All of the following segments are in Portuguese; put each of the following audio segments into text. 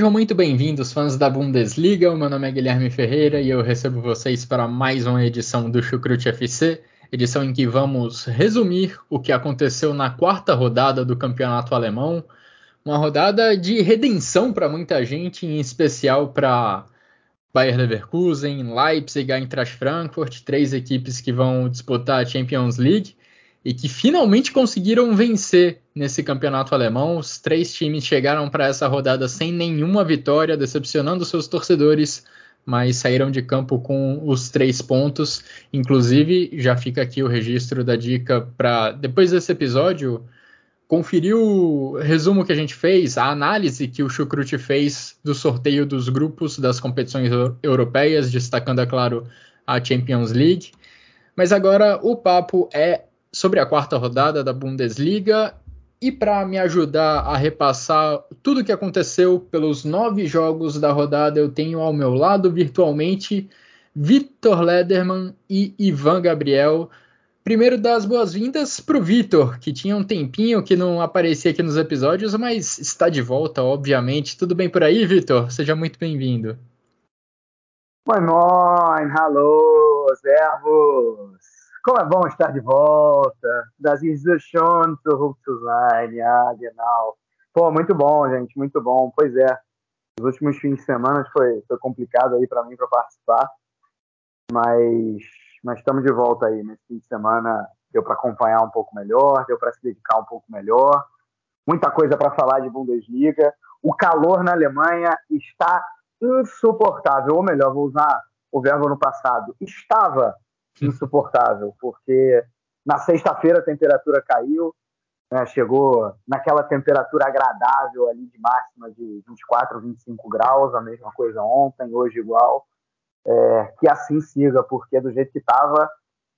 Sejam muito bem-vindos, fãs da Bundesliga. O meu nome é Guilherme Ferreira e eu recebo vocês para mais uma edição do Chucrute FC, edição em que vamos resumir o que aconteceu na quarta rodada do campeonato alemão. Uma rodada de redenção para muita gente, em especial para Bayer Leverkusen, Leipzig, Eintracht Frankfurt, três equipes que vão disputar a Champions League e que finalmente conseguiram vencer nesse campeonato alemão. Os três times chegaram para essa rodada sem nenhuma vitória, decepcionando seus torcedores, mas saíram de campo com os três pontos. Inclusive, já fica aqui o registro da dica para depois desse episódio. Conferir o resumo que a gente fez, a análise que o Chucrute fez do sorteio dos grupos das competições europeias, destacando, é claro, a Champions League. Mas agora o papo é sobre a quarta rodada da Bundesliga e para me ajudar a repassar tudo o que aconteceu pelos nove jogos da rodada, eu tenho ao meu lado virtualmente Vitor Lederman e Ivan Gabriel. Primeiro das boas-vindas para o Vitor, que tinha um tempinho que não aparecia aqui nos episódios, mas está de volta, obviamente. Tudo bem por aí, Vitor? Seja muito bem-vindo. Moin, moin, hallo, servus. Como é bom estar de volta. Das ist schon zurück zu sein. Ja, genau. Pô, muito bom, gente, muito bom. Pois é, os últimos fins de semana foi, foi complicado aí para mim para participar, mas mas estamos de volta aí nesse fim de semana. Deu para acompanhar um pouco melhor, deu para se dedicar um pouco melhor. Muita coisa para falar de Bundesliga. O calor na Alemanha está insuportável, ou melhor, vou usar o verbo no passado. Estava insuportável, porque na sexta-feira a temperatura caiu, né, chegou naquela temperatura agradável ali de máxima de 24, 25 graus, a mesma coisa ontem, hoje igual. É, que assim siga, porque do jeito que estava,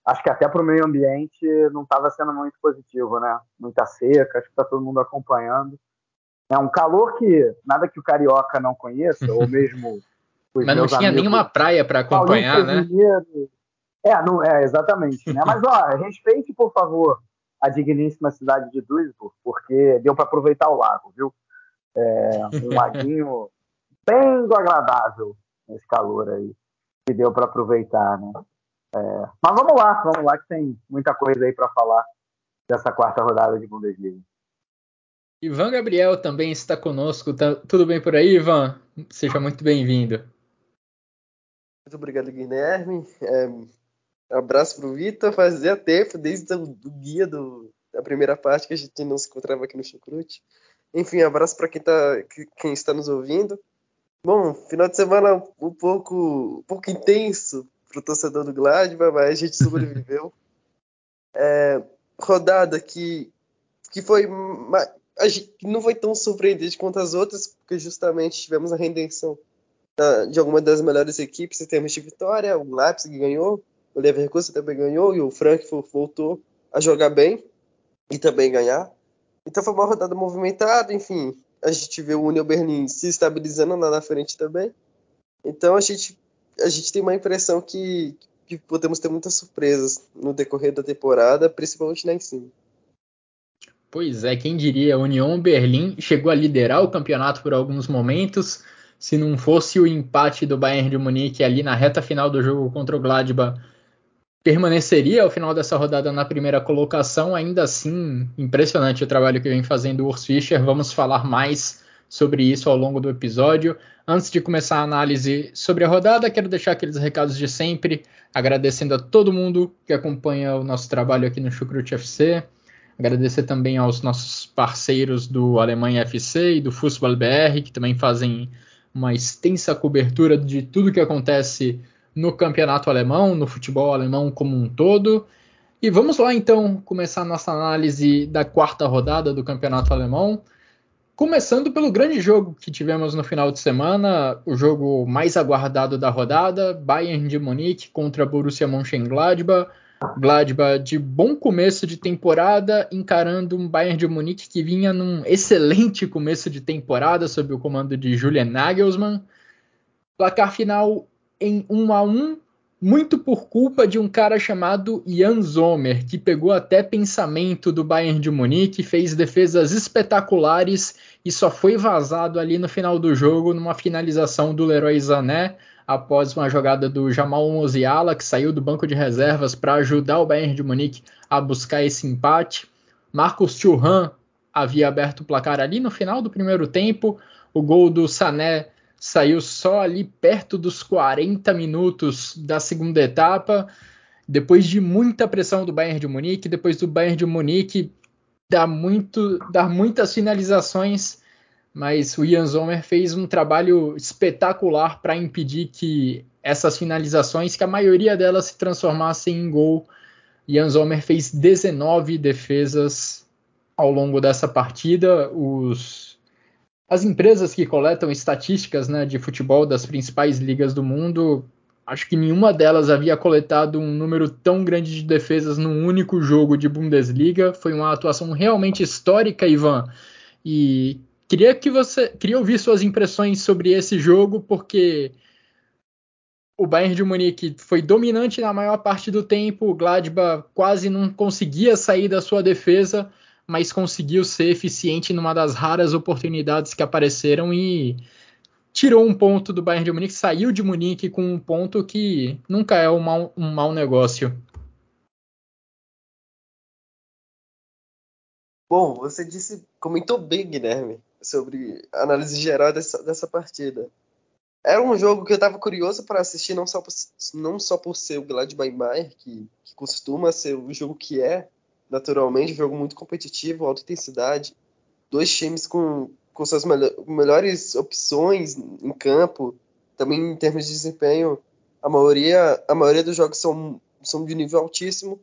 acho que até para o meio ambiente não estava sendo muito positivo, né? Muita seca, acho que está todo mundo acompanhando. É um calor que nada que o carioca não conheça, ou mesmo. Mas não tinha nenhuma praia para acompanhar, né? É, não, é, exatamente. Né? Mas, ó, respeite, por favor, a digníssima cidade de Duisburg, porque deu para aproveitar o lago, viu? É, um laguinho bem agradável nesse calor aí, que deu para aproveitar, né? É, mas vamos lá, vamos lá, que tem muita coisa aí para falar dessa quarta rodada de Bundesliga. Ivan Gabriel também está conosco. Tá, tudo bem por aí, Ivan? Seja muito bem-vindo. Muito obrigado, Guilherme. É, abraço pro Vitor. Fazia tempo, desde o guia do, da primeira parte, que a gente não se encontrava aqui no Chucrute. Enfim, abraço para quem, tá, quem está nos ouvindo. Bom, final de semana um pouco, um pouco intenso para o torcedor do Gladbach, mas a gente sobreviveu. é, rodada que, que foi a gente não foi tão surpreendente quanto as outras, porque justamente tivemos a redenção de alguma das melhores equipes em termos de vitória. O Leipzig ganhou, o Leverkusen também ganhou e o Frankfurt voltou a jogar bem e também ganhar. Então foi uma rodada movimentada, enfim, a gente vê o Union Berlin se estabilizando lá na frente também. Então a gente, a gente tem uma impressão que, que podemos ter muitas surpresas no decorrer da temporada, principalmente lá em cima. Pois é, quem diria, a Union Berlim chegou a liderar o campeonato por alguns momentos. Se não fosse o empate do Bayern de Munique ali na reta final do jogo contra o Gladbach, permaneceria ao final dessa rodada na primeira colocação. Ainda assim, impressionante o trabalho que vem fazendo o Urs Fischer. Vamos falar mais sobre isso ao longo do episódio. Antes de começar a análise sobre a rodada, quero deixar aqueles recados de sempre, agradecendo a todo mundo que acompanha o nosso trabalho aqui no Chucrute FC. Agradecer também aos nossos parceiros do Alemanha FC e do Fußball BR, que também fazem uma extensa cobertura de tudo que acontece no campeonato alemão, no futebol alemão como um todo. E vamos lá então começar nossa análise da quarta rodada do campeonato alemão. Começando pelo grande jogo que tivemos no final de semana, o jogo mais aguardado da rodada, Bayern de Munique contra Borussia Mönchengladbach. Gladbach de bom começo de temporada, encarando um Bayern de Munique que vinha num excelente começo de temporada sob o comando de Julian Nagelsmann. Placar final em 1 a 1, muito por culpa de um cara chamado Jan Sommer, que pegou até pensamento do Bayern de Munique, fez defesas espetaculares e só foi vazado ali no final do jogo numa finalização do Leroy Sané após uma jogada do Jamal Musiala, que saiu do banco de reservas para ajudar o Bayern de Munique a buscar esse empate. Marcos Thuram havia aberto o placar ali no final do primeiro tempo. O gol do Sané saiu só ali perto dos 40 minutos da segunda etapa. Depois de muita pressão do Bayern de Munique, depois do Bayern de Munique dar, muito, dar muitas finalizações mas o Ian Zomer fez um trabalho espetacular para impedir que essas finalizações, que a maioria delas se transformassem em gol. Ian Zomer fez 19 defesas ao longo dessa partida. Os, as empresas que coletam estatísticas né, de futebol das principais ligas do mundo, acho que nenhuma delas havia coletado um número tão grande de defesas num único jogo de Bundesliga. Foi uma atuação realmente histórica, Ivan. E Queria que você queria ouvir suas impressões sobre esse jogo, porque o Bayern de Munique foi dominante na maior parte do tempo, o Gladbach quase não conseguia sair da sua defesa, mas conseguiu ser eficiente numa das raras oportunidades que apareceram e tirou um ponto do Bayern de Munique, saiu de Munique com um ponto que nunca é um mau, um mau negócio. Bom, você disse, comentou bem, Guilherme sobre a análise geral dessa, dessa partida. Era um jogo que eu estava curioso para assistir, não só por, não só por ser o Gladbach Maier, que, que costuma ser o jogo que é, naturalmente, jogo muito competitivo, alta intensidade, dois times com, com suas melhores opções em campo, também em termos de desempenho, a maioria, a maioria dos jogos são, são de nível altíssimo.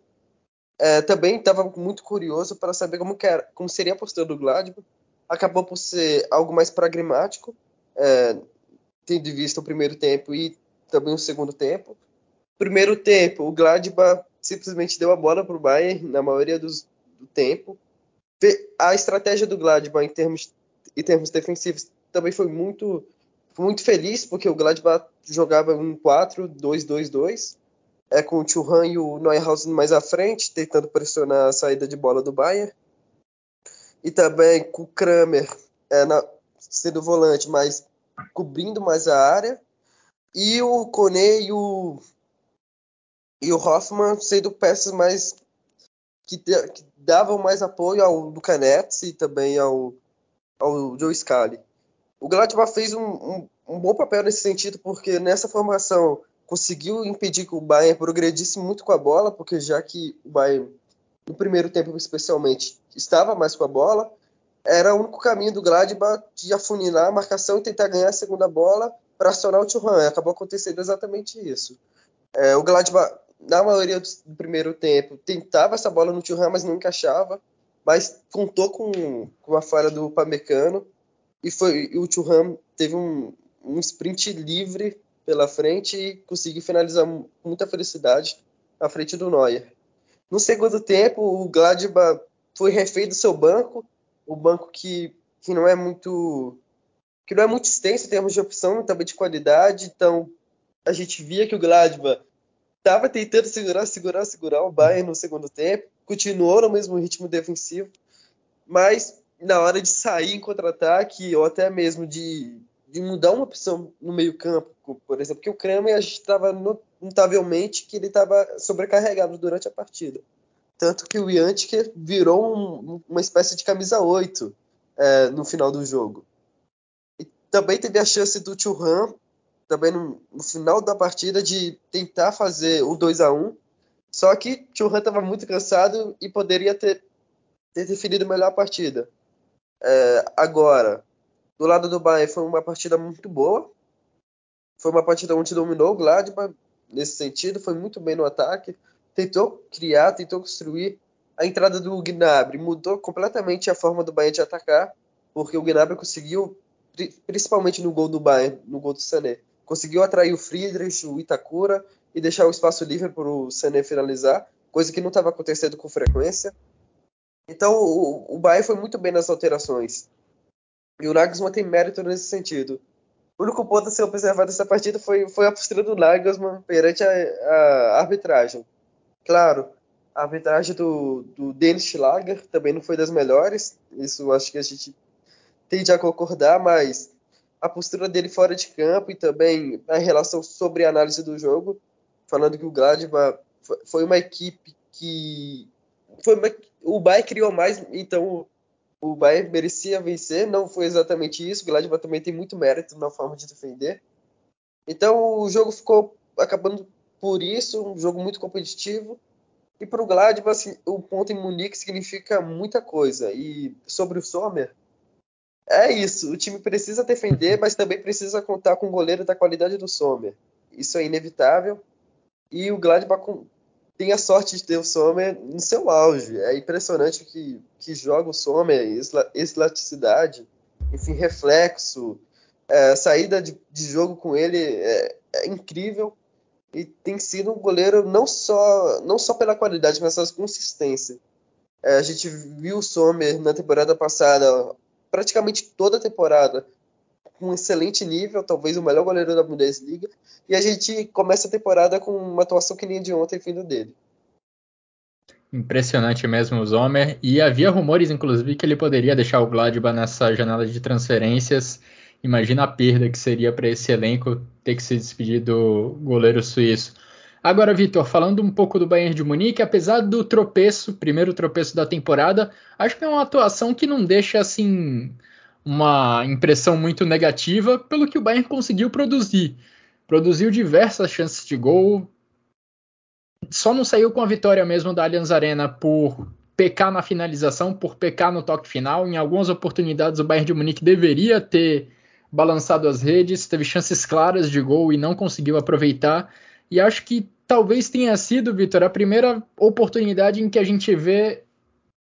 É, também estava muito curioso para saber como, era, como seria a postura do Gladbach, acabou por ser algo mais pragmático, é, tendo em vista o primeiro tempo e também o segundo tempo. Primeiro tempo, o Gladbach simplesmente deu a bola para o Bayern na maioria dos, do tempo. A estratégia do Gladbach em termos, em termos defensivos também foi muito, muito feliz, porque o Gladbach jogava um 4-2-2-2, é, com o Churran e o Neuhausen mais à frente, tentando pressionar a saída de bola do Bayern. E também com o Kramer é, na, sendo volante, mas cobrindo mais a área, e o Kone e o, e o Hoffman sendo peças mais que, que davam mais apoio ao Luca Netz e também ao, ao Joe Scali. O Gladbach fez um, um, um, bom papel nesse sentido, porque nessa formação conseguiu impedir que o Bayern progredisse muito com a bola, porque já que o Bayern no primeiro tempo especialmente, estava mais com a bola, era o único caminho do Gladbach de afunilar a marcação e tentar ganhar a segunda bola para acionar o Thuram. Acabou acontecendo exatamente isso. É, o Gladbach, na maioria do primeiro tempo, tentava essa bola no Thuram, mas não encaixava. Mas contou com, com a falha do Pamecano e, foi, e o Thuram teve um, um sprint livre pela frente e conseguiu finalizar com muita felicidade à frente do Neuer. No segundo tempo, o Gladbach foi refém do seu banco, o banco que, que não é muito que não é muito extenso em termos de opção, também de qualidade. Então, a gente via que o Gladbach estava tentando segurar, segurar, segurar o Bayern no segundo tempo, continuou no mesmo ritmo defensivo, mas na hora de sair em contra-ataque ou até mesmo de, de mudar uma opção no meio-campo, por exemplo, que o Kramer a gente estava notavelmente que ele estava sobrecarregado durante a partida. Tanto que o Yantic virou um, uma espécie de camisa 8 é, no final do jogo. E também teve a chance do Churran, também no, no, final da partida, de tentar fazer o 2 a 1 Só que Churran estava muito cansado e poderia ter, ter definido melhor a partida. É, agora, do lado do Bayern foi uma partida muito boa. Foi uma partida onde dominou o Gladbach, nesse sentido, foi muito bem no ataque, tentou criar, tentou construir. A entrada do Gnabry mudou completamente a forma do Bayern de atacar, porque o Gnabry conseguiu, principalmente no gol do Bayern, no gol do Sané, conseguiu atrair o Friedrich, o Itakura e deixar o espaço livre para o Sané finalizar, coisa que não estava acontecendo com frequência. Então o, o Bayern foi muito bem nas alterações. E o Nagelsmann tem mérito nesse sentido. O único ponto a ser observado nessa partida foi, foi a postura do Nagelsmann perante a, a arbitragem. Claro, a arbitragem do, do Dennis Schlager também não foi das melhores, isso acho que a gente tende a concordar, mas a postura dele fora de campo e também a relação sobre a análise do jogo, falando que o Gladbach foi uma equipe que foi uma, o Bayern criou mais, então o Bayern merecia vencer, não foi exatamente isso. O Gladbach também tem muito mérito na forma de defender. Então o jogo ficou acabando por isso, um jogo muito competitivo. E para o Gladbach, assim, o ponto em Munique significa muita coisa. E sobre o Sommer, é isso. O time precisa defender, mas também precisa contar com um goleiro da qualidade do Sommer. Isso é inevitável. E o Gladbach tem a sorte de ter o Sommer no seu auge. É impressionante que, que joga o Sommer, elasticidade, enfim, reflexo, é, saída de, de, jogo com ele é, é, incrível e tem sido um goleiro não só, não só pela qualidade, mas pela consistência. É, a gente viu o Sommer na temporada passada, praticamente toda a temporada, com um excelente nível, talvez o melhor goleiro da Bundesliga, e a gente começa a temporada com uma atuação que nem de ontem vindo dele. Impressionante mesmo o Zomer, e havia rumores, inclusive, que ele poderia deixar o Gladbach nessa janela de transferências. Imagina a perda que seria para esse elenco ter que se despedir do goleiro suíço. Agora, Vitor, falando um pouco do Bayern de Munique, apesar do tropeço, primeiro tropeço da temporada, acho que é uma atuação que não deixa assim uma impressão muito negativa pelo que o Bayern conseguiu produzir. Produziu diversas chances de gol. Só não saiu com a vitória mesmo da Allianz Arena por pecar na finalização, por pecar no toque final. Em algumas oportunidades o Bayern de Munique deveria ter balançado as redes, teve chances claras de gol e não conseguiu aproveitar. E acho que talvez tenha sido, Vitor, a primeira oportunidade em que a gente vê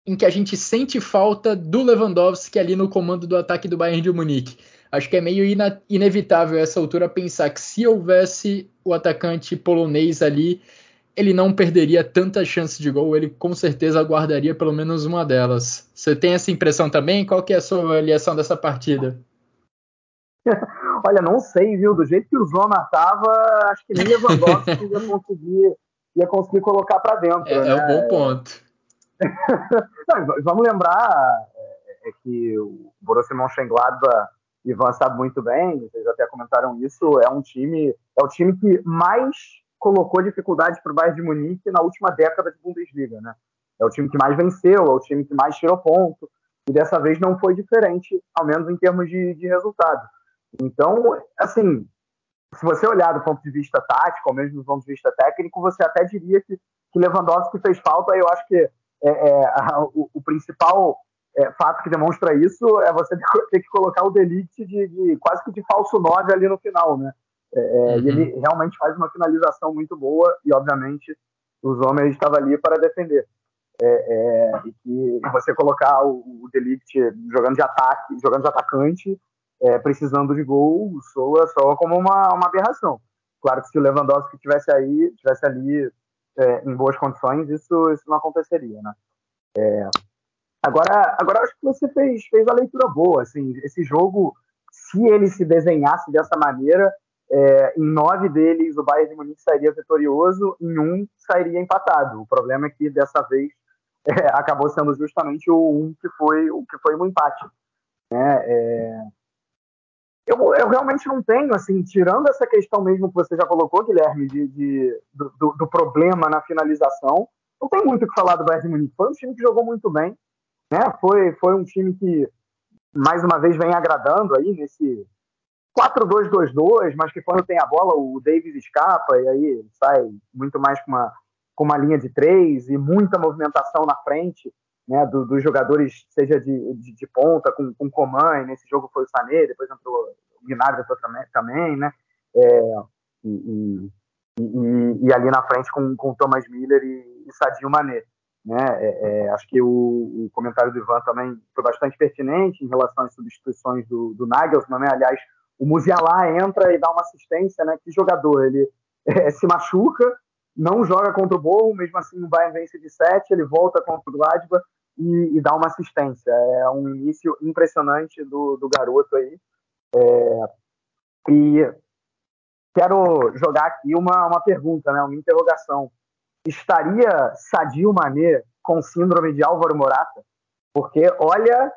em que a gente sente falta do Lewandowski ali no comando do ataque do Bayern de Munique. Acho que é meio ina inevitável essa altura pensar que se houvesse o atacante polonês ali, ele não perderia tanta chance de gol, ele com certeza guardaria pelo menos uma delas. Você tem essa impressão também? Qual que é a sua avaliação dessa partida? Olha, não sei, viu? Do jeito que o Zona estava, acho que nem Lewandowski ia conseguir, ia conseguir colocar para dentro. É, né? é um bom ponto. Não, vamos lembrar é, é, que o Borussia Mönchengladbach, Ivan sabe muito bem, vocês até comentaram isso, é um time, é o time que mais colocou dificuldades para o Bayern de Munique na última década de Bundesliga, né? É o time que mais venceu, é o time que mais tirou ponto, e dessa vez não foi diferente, ao menos em termos de, de resultado. Então, assim, se você olhar do ponto de vista tático, ou mesmo do ponto de vista técnico, você até diria que, que Lewandowski fez falta, eu acho que é, é, a, o, o, principal é, fato que demonstra isso é você ter que colocar o Delite de, de quase que de falso 9 ali no final, né? É, é, uhum. E ele realmente faz uma finalização muito boa e, obviamente, os homens estavam ali para defender. É, e que você colocar o, o Delite jogando de ataque, jogando de atacante, precisando de gol, soa só como uma, uma aberração. Claro que se o Lewandowski tivesse aí, tivesse ali é, em boas condições, isso, isso não aconteceria, né? É, agora, agora acho que você fez, fez a leitura boa, assim, esse jogo, se ele se desenhasse dessa maneira, é, em nove deles o Bayern de Munique sairia vitorioso, em um sairia empatado. O problema é que dessa vez é, acabou sendo justamente o um que foi o que foi um empate. Né? É, eu, eu realmente não tenho, assim, tirando essa questão mesmo que você já colocou, Guilherme, de, de do, do, problema na finalização, não tem muito o que falar do Bayern de Munique. Foi um time que jogou muito bem, né? Foi, foi um time que, mais uma vez, vem agradando aí nesse 4-2-2-2, mas que quando tem a bola o Davis escapa e aí sai muito mais com uma, com uma linha de três e muita movimentação na frente né, do, dos jogadores, seja de, de, de, ponta, com, com Coman, nesse jogo foi o Sané, depois entrou o Gnabry também, também, né, é, e, e, e, e, ali na frente com, com Thomas Miller e, e Sadio Mané. Né? É, é, acho que o, o, comentário do Ivan também foi bastante pertinente em relação às substituições do, do Nagelsmann. Né? Aliás, o Musiala entra e dá uma assistência, né? Que jogador, ele é, se machuca, não joga contra o Borro, mesmo assim o Bayern vence de 7, ele volta contra o Gladbach e, e, dá uma assistência. É um início impressionante do, do garoto aí. É, e quero jogar aqui uma, uma pergunta, né, uma interrogação. Estaria Sadio Mané com síndrome de Álvaro Morata? Porque, olha,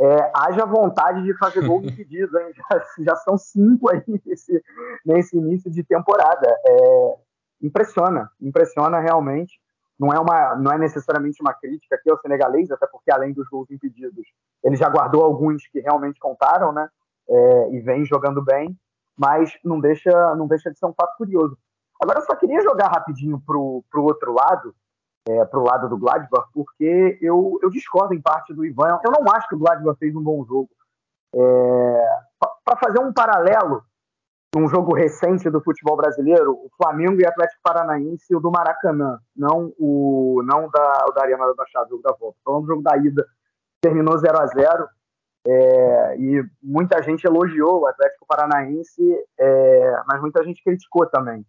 é, haja vontade de fazer gol impedido, hein? Já, já, são cinco aí nesse, nesse início de temporada. É, impressiona, impressiona realmente. Não é, uma, não é necessariamente uma crítica aqui ao senegalês, até porque além dos gols impedidos, ele já guardou alguns que realmente contaram, né? É, e vem jogando bem, mas não deixa, não deixa de ser um fato curioso. Agora, eu só queria jogar rapidinho para o outro lado, é, para o lado do Gladbach, porque eu, eu discordo em parte do Ivan. Eu não acho que o Gladbach fez um bom jogo. É, para fazer um paralelo, num jogo recente do futebol brasileiro, o Flamengo e Atlético Paranaense, o do Maracanã, não o não da, o da Arena da jogo da volta. Falando do jogo da ida, terminou 0 a 0 é, e muita gente elogiou o Atlético Paranaense, é, mas muita gente criticou também.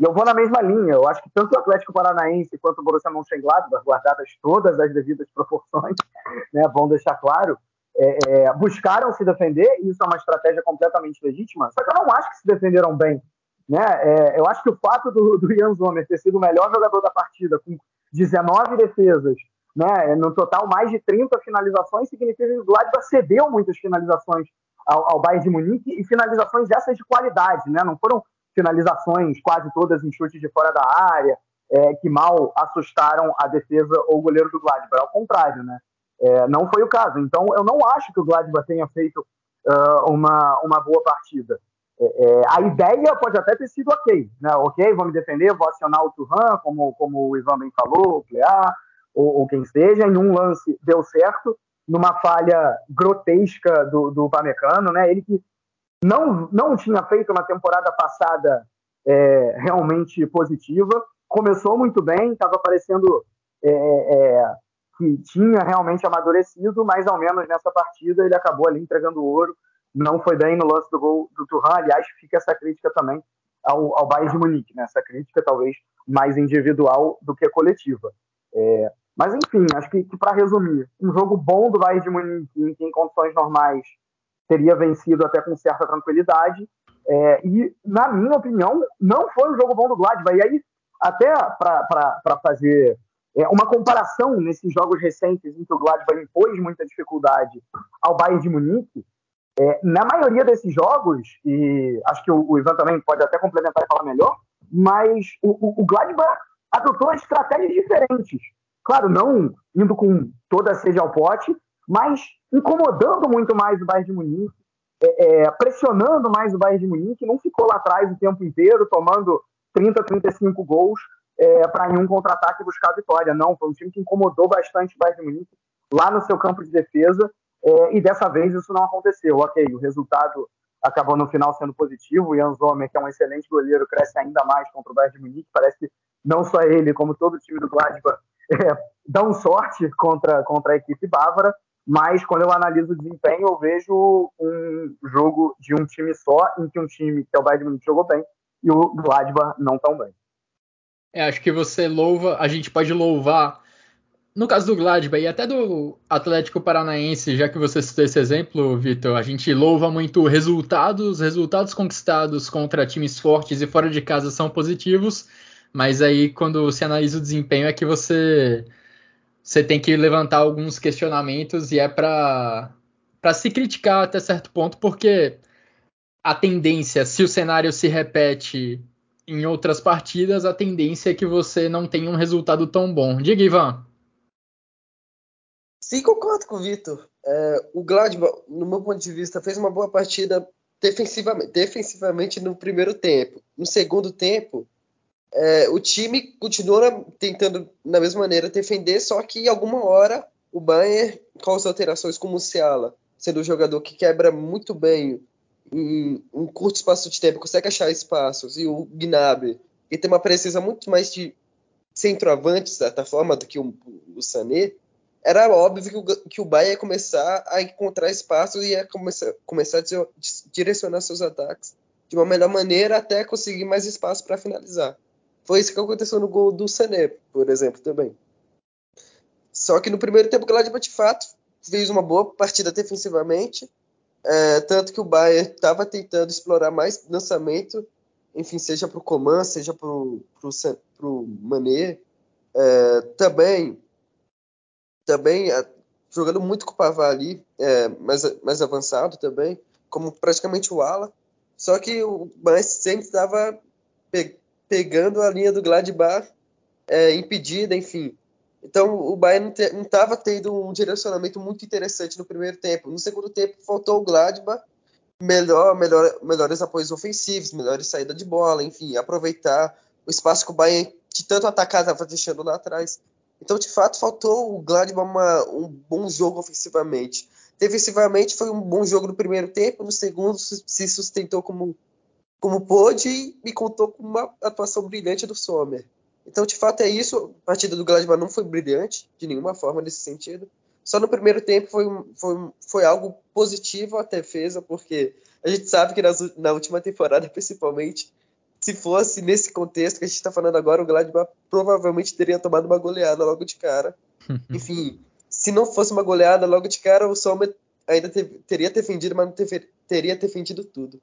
E eu vou na mesma linha. Eu acho que tanto o Atlético Paranaense quanto o Borussia Mönchengladbach, guardadas todas as devidas proporções, né, vão deixar claro, é, é, buscaram se defender, e isso é uma estratégia completamente legítima, só que eu não acho que se defenderam bem. Né? É, eu acho que o fato do, do Ian Zomer ter sido o melhor jogador da partida, com 19 defesas, né, no total mais de 30 finalizações, significa que o Gladbach cedeu muitas finalizações ao, ao Bayern de Munique, e finalizações essas de qualidade, né? não foram finalizações quase todas em chutes de fora da área, é, que mal assustaram a defesa ou o goleiro do Gladbach. Ao contrário, né? É, não foi o caso. Então, eu não acho que o Gladbach tenha feito uh, uma, uma boa partida. É, é, a ideia pode até ter sido ok, né? Ok, vou me defender, vou acionar o Turhan, como, como o Ivan bem falou, o Clear, ou, ou quem seja. Em um lance deu certo, numa falha grotesca do, do Pamecano, né? Ele que não, não tinha feito uma temporada passada é, realmente positiva. Começou muito bem, estava parecendo é, é, que tinha realmente amadurecido, mas ao menos nessa partida ele acabou ali entregando ouro. Não foi bem no lance do gol do Turhan. Aliás, fica essa crítica também ao, ao Bayern de Munique, né? essa crítica talvez mais individual do que coletiva. É, mas enfim, acho que, que para resumir, um jogo bom do Bayern de Munique, em, em condições normais, teria vencido até com certa tranquilidade. É, e, na minha opinião, não foi um jogo bom do Gladbach. E aí, até para fazer é, uma comparação nesses jogos recentes em que o Gladbach impôs muita dificuldade ao Bayern de Munique, é, na maioria desses jogos, e acho que o, o, Ivan também pode até complementar e falar melhor, mas o, o, o Gladbach adotou estratégias diferentes. Claro, não indo com toda a sede ao pote, mas incomodando muito mais o Bayern de Munique, é, é, pressionando mais o Bayern de Munique, não ficou lá atrás o tempo inteiro, tomando 30, 35 gols é, para em um contra-ataque buscar a vitória. Não, foi um time que incomodou bastante o Bayern de Munique lá no seu campo de defesa, é, e dessa vez isso não aconteceu. Ok, o resultado acabou no final sendo positivo, o Jan Zomer, que é um excelente goleiro, cresce ainda mais contra o Bayern de Munique, parece que não só ele, como todo o time do Gladbach, é, dão sorte contra, contra a equipe bávara, mas quando eu analiso o desempenho, eu vejo um jogo de um time só, em que um time, que é o Bayern de Munique, jogou bem, e o Gladbach não tão bem. É, acho que você louva, a gente pode louvar, no caso do Gladbach e até do Atlético Paranaense, já que você citou esse exemplo, Vitor, a gente louva muito resultados, resultados conquistados contra times fortes e fora de casa são positivos, mas aí quando se analisa o desempenho é que você você tem que levantar alguns questionamentos e é para para se criticar até certo ponto, porque a tendência, se o cenário se repete em outras partidas, a tendência é que você não tenha um resultado tão bom. Diga, Ivan. Sim, concordo com o Vitor. É, o Gladbach, no meu ponto de vista, fez uma boa partida defensivamente, defensivamente no primeiro tempo. No segundo tempo, é, o time continua tentando, da mesma maneira, defender, só que alguma hora o Bayern, as alterações como o Ciala, sendo um jogador que quebra muito bem um curto espaço de tempo, consegue achar espaços, e o Gnabry e tem uma presença muito mais de centroavante, de certa forma, do que o, o Sané, era óbvio que o, que o Bayern ia começar a encontrar espaços e ia começar, começar a direcionar seus ataques de uma melhor maneira até conseguir mais espaço para finalizar. Foi isso que aconteceu no gol do Sané, por exemplo, também. Só que no primeiro tempo o Gladbach de fato fez uma boa partida defensivamente, é, tanto que o Bayern estava tentando explorar mais lançamento, enfim, seja para o Coman, seja para o Mané. É, também também jogando muito com o Pavá ali, é, mais, mais avançado também, como praticamente o ala. Só que o Bayern sempre estava pe pegando a linha do Gladbach é, impedida, enfim. Então o Bayern não estava tendo um direcionamento muito interessante no primeiro tempo. No segundo tempo faltou o Gladbach, melhor, melhor, melhores apoios ofensivos, melhores saída de bola, enfim, aproveitar o espaço que o Bayern de tanto atacar estava deixando lá atrás. Então, de fato, faltou o Gladbach uma, um bom jogo ofensivamente. Defensivamente foi um bom jogo no primeiro tempo, no segundo se sustentou como, como pôde e contou com uma atuação brilhante do Sommer. Então, de fato, é isso. A partida do Gladbach não foi brilhante, de nenhuma forma, nesse sentido. Só no primeiro tempo foi, foi, foi algo positivo a defesa, porque a gente sabe que nas, na última temporada, principalmente, se fosse nesse contexto que a gente está falando agora, o Gladbach provavelmente teria tomado uma goleada logo de cara. Enfim, se não fosse uma goleada logo de cara, o Sommer ainda te, teria defendido, mas não te, teria defendido tudo.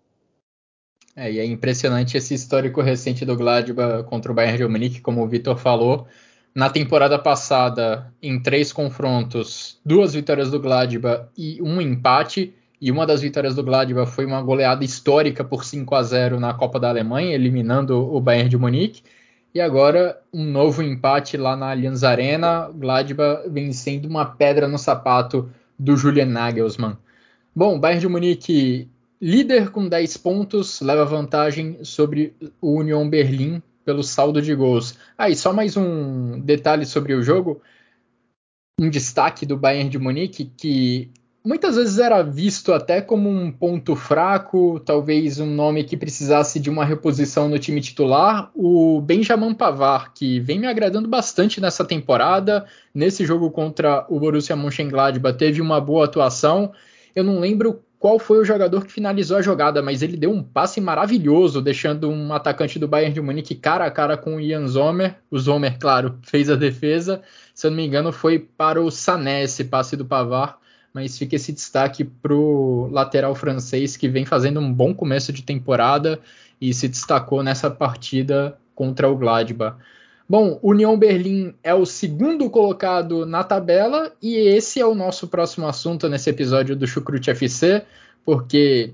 É, e é impressionante esse histórico recente do Gladbach contra o Bayern de Munique, como o Vitor falou. Na temporada passada, em três confrontos, duas vitórias do Gladbach e um empate. E uma das vitórias do Gladbach foi uma goleada histórica por 5 a 0 na Copa da Alemanha, eliminando o Bayern de Munique. E agora um novo empate lá na Allianz Arena, Gladbach vencendo uma pedra no sapato do Julian Nagelsmann. Bom, Bayern de Munique líder com 10 pontos, leva vantagem sobre o Union Berlim pelo saldo de gols. Aí, ah, só mais um detalhe sobre o jogo. Um destaque do Bayern de Munique que muitas vezes era visto até como um ponto fraco, talvez um nome que precisasse de uma reposição no time titular, o Benjamin Pavard, que vem me agradando bastante nessa temporada. Nesse jogo contra o Borussia Mönchengladbach teve uma boa atuação. Eu não lembro qual foi o jogador que finalizou a jogada, mas ele deu um passe maravilhoso, deixando um atacante do Bayern de Munique cara a cara com o Ian Zomer. O Zomer, claro, fez a defesa. Se eu não me engano, foi para o Sané esse passe do Pavard mas fica esse destaque para o lateral francês que vem fazendo um bom começo de temporada e se destacou nessa partida contra o Gladbach. Bom, União Berlim é o segundo colocado na tabela e esse é o nosso próximo assunto nesse episódio do Chucrute FC, porque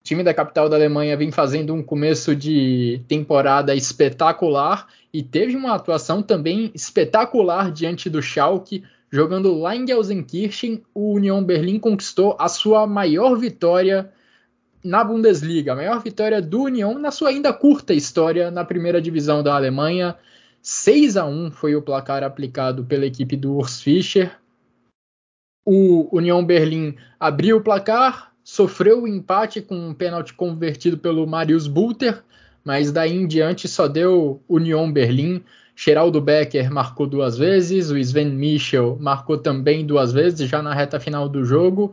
o time da capital da Alemanha vem fazendo um começo de temporada espetacular e teve uma atuação também espetacular diante do Schalke, Jogando lá em Gelsenkirchen, o União Berlim conquistou a sua maior vitória na Bundesliga, a maior vitória do União na sua ainda curta história na primeira divisão da Alemanha. 6 a 1 foi o placar aplicado pela equipe do Urs Fischer. O União Berlim abriu o placar, sofreu o empate com um pênalti convertido pelo Marius Bulter, mas daí em diante só deu União Berlim. Geraldo Becker marcou duas vezes, o Sven Michel marcou também duas vezes, já na reta final do jogo.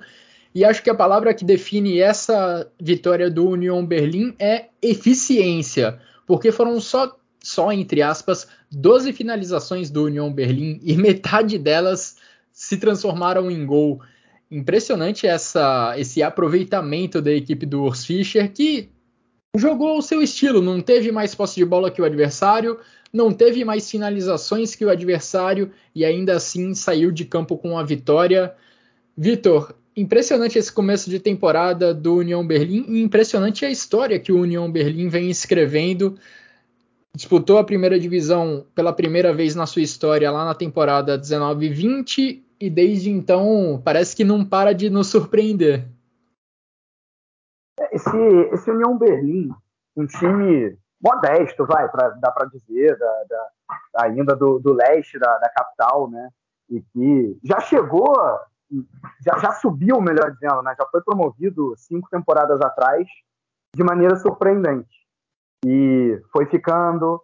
E acho que a palavra que define essa vitória do Union Berlim é eficiência, porque foram só, só entre aspas, 12 finalizações do Union Berlim e metade delas se transformaram em gol. Impressionante essa, esse aproveitamento da equipe do Urs Fischer, que jogou o seu estilo, não teve mais posse de bola que o adversário, não teve mais finalizações que o adversário e ainda assim saiu de campo com a vitória. Vitor, impressionante esse começo de temporada do União Berlim e impressionante a história que o União Berlim vem escrevendo. Disputou a primeira divisão pela primeira vez na sua história lá na temporada 19-20 e desde então parece que não para de nos surpreender. Esse, esse União Berlim, um time modesto, vai, pra, dá para dizer, da, da, ainda do, do leste da, da, capital, né? E que já chegou, já, já subiu, melhor dizendo, né? Já foi promovido cinco temporadas atrás de maneira surpreendente. E foi ficando,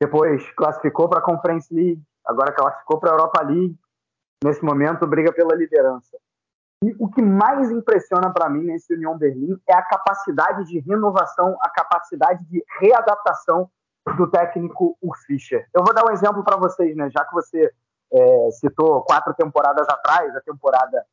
depois classificou para a Conference League, agora classificou para a Europa League, nesse momento briga pela liderança. E o que mais impressiona para mim nesse União Berlim é a capacidade de renovação, a capacidade de readaptação do técnico Urs Fischer. Eu vou dar um exemplo para vocês, né? Já que você é, citou quatro temporadas atrás, a temporada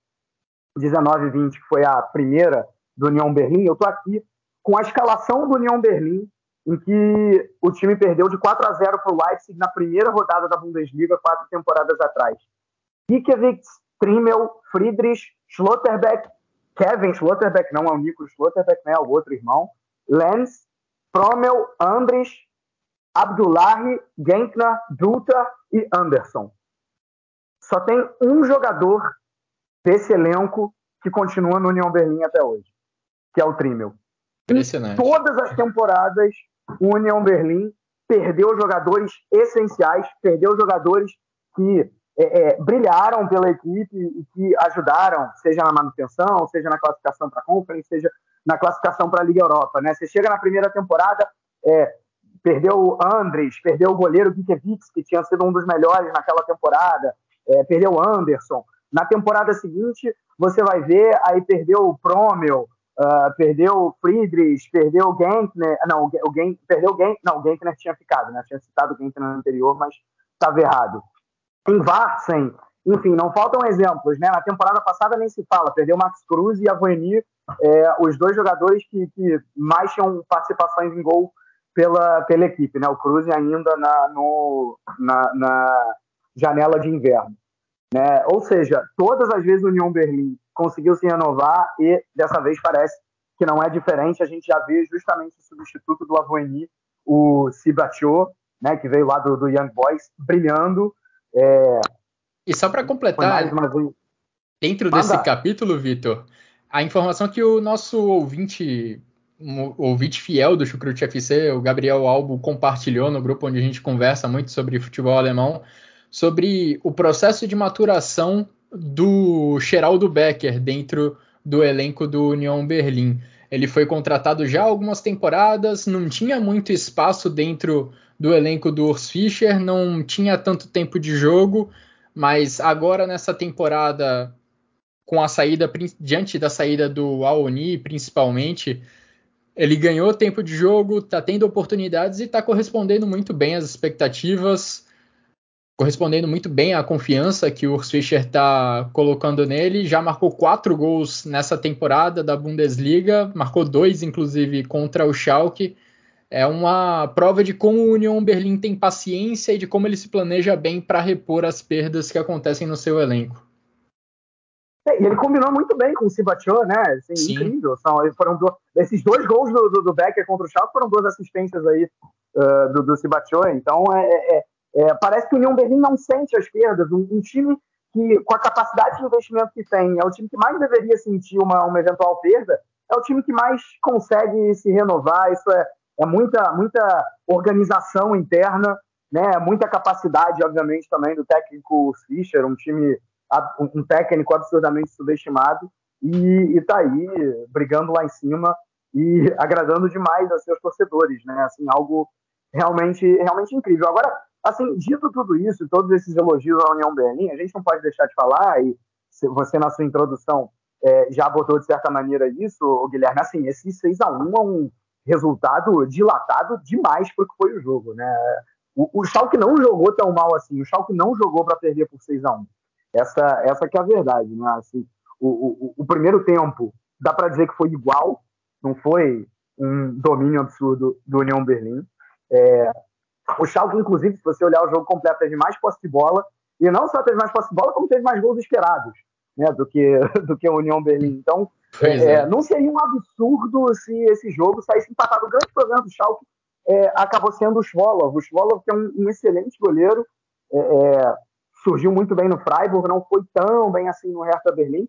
19-20, que foi a primeira do União Berlim, eu estou aqui com a escalação do União Berlim, em que o time perdeu de 4 a 0 para o Leipzig na primeira rodada da Bundesliga, quatro temporadas atrás. Kikiewicz, Trimmel, Friedrich, Schlotterbeck, Kevin Schlotterbeck, não é o Nico Schlotterbeck, né, é o outro irmão, Lenz, Promel, Andres, Abdullahi, Genkner, Duta e Anderson. Só tem um jogador desse elenco que continua no União Berlim até hoje, que é o Trimmel. Impressionante. Em todas as temporadas, o União Berlim perdeu jogadores essenciais, perdeu jogadores que é, é, brilharam pela equipe e que ajudaram, seja na manutenção, seja na classificação para a Conference, seja na classificação para a Liga Europa. Né? Você chega na primeira temporada, é, perdeu o Andres, perdeu o goleiro Gikiewicz, que tinha sido um dos melhores naquela temporada, é, perdeu o Anderson. Na temporada seguinte, você vai ver, aí perdeu o Promel, uh, perdeu o Friedrich, perdeu o Genkner, não, o, Genk, perdeu o Genk, não, o Genkner tinha ficado, né? Tinha citado o Genkner no anterior, mas estava errado. Em Varsen, enfim, não faltam exemplos, né? Na temporada passada nem se fala, perdeu o Max Cruz e a Voeni, é, os dois jogadores que, que, mais tinham participações em gol pela, pela equipe, né? O Cruz ainda na, no, na, na janela de inverno. Né? Ou seja, todas as vezes o União Berlim conseguiu se renovar e dessa vez parece que não é diferente. A gente já vê justamente o substituto do Avoini, o Sibachio, né, que veio lá do, do Young Boys, brilhando. É... E só para completar, dentro Manda. desse capítulo, Vitor, a informação que o nosso ouvinte, um ouvinte fiel do Chucrute FC, o Gabriel Albo, compartilhou no grupo onde a gente conversa muito sobre futebol alemão, sobre o processo de maturação do Geraldo Becker dentro do elenco do União Berlim. Ele foi contratado já algumas temporadas, não tinha muito espaço dentro do elenco do Urs Fischer, não tinha tanto tempo de jogo, mas agora nessa temporada, com a saída, diante da saída do Aoni principalmente, ele ganhou tempo de jogo, está tendo oportunidades e está correspondendo muito bem às expectativas correspondendo muito bem à confiança que o Urs Fischer está colocando nele. Já marcou quatro gols nessa temporada da Bundesliga, marcou dois, inclusive, contra o Schalke. É uma prova de como o Union Berlim tem paciência e de como ele se planeja bem para repor as perdas que acontecem no seu elenco. É, e ele combinou muito bem com o Sibachô, né? Assim, incrível. São, foram do, esses dois gols do, do, do, Becker contra o Schalke foram duas assistências aí uh, do, do Então é, é é, parece que o União Berlim não sente as perdas. Um, um, time que, com a capacidade de investimento que tem, é o time que mais deveria sentir uma, uma eventual perda, é o time que mais consegue se renovar. Isso é, é muita, muita organização interna, né? muita capacidade, obviamente, também do técnico Fischer, um time, um técnico absurdamente subestimado, e, está aí brigando lá em cima e agradando demais a seus torcedores, né? Assim, algo realmente, realmente incrível. Agora, Assim, dito tudo isso, todos esses elogios à União Berlim, a gente não pode deixar de falar, e você na sua introdução é, já botou de certa maneira isso, Guilherme, assim, esse 6 a 1 é um resultado dilatado demais para o que foi o jogo, né? O, o Schalke não jogou tão mal assim, o Schalke não jogou para perder por 6 a 1 essa, essa que é a verdade, né? Assim, o, o, o primeiro tempo, dá para dizer que foi igual, não foi um domínio absurdo do União Berlim. É, o Schalke, inclusive, se você olhar o jogo completo, teve mais posse de bola, e não só teve mais posse de bola, como teve mais gols esperados né, do, que, do que a União Berlim. Então, é, é. não seria um absurdo se esse jogo saísse empatado. O grande problema do Schalke é, acabou sendo o Schwolov. O Schwolov, que é um, um excelente goleiro, é, é, surgiu muito bem no Freiburg, não foi tão bem assim no Hertha Berlim.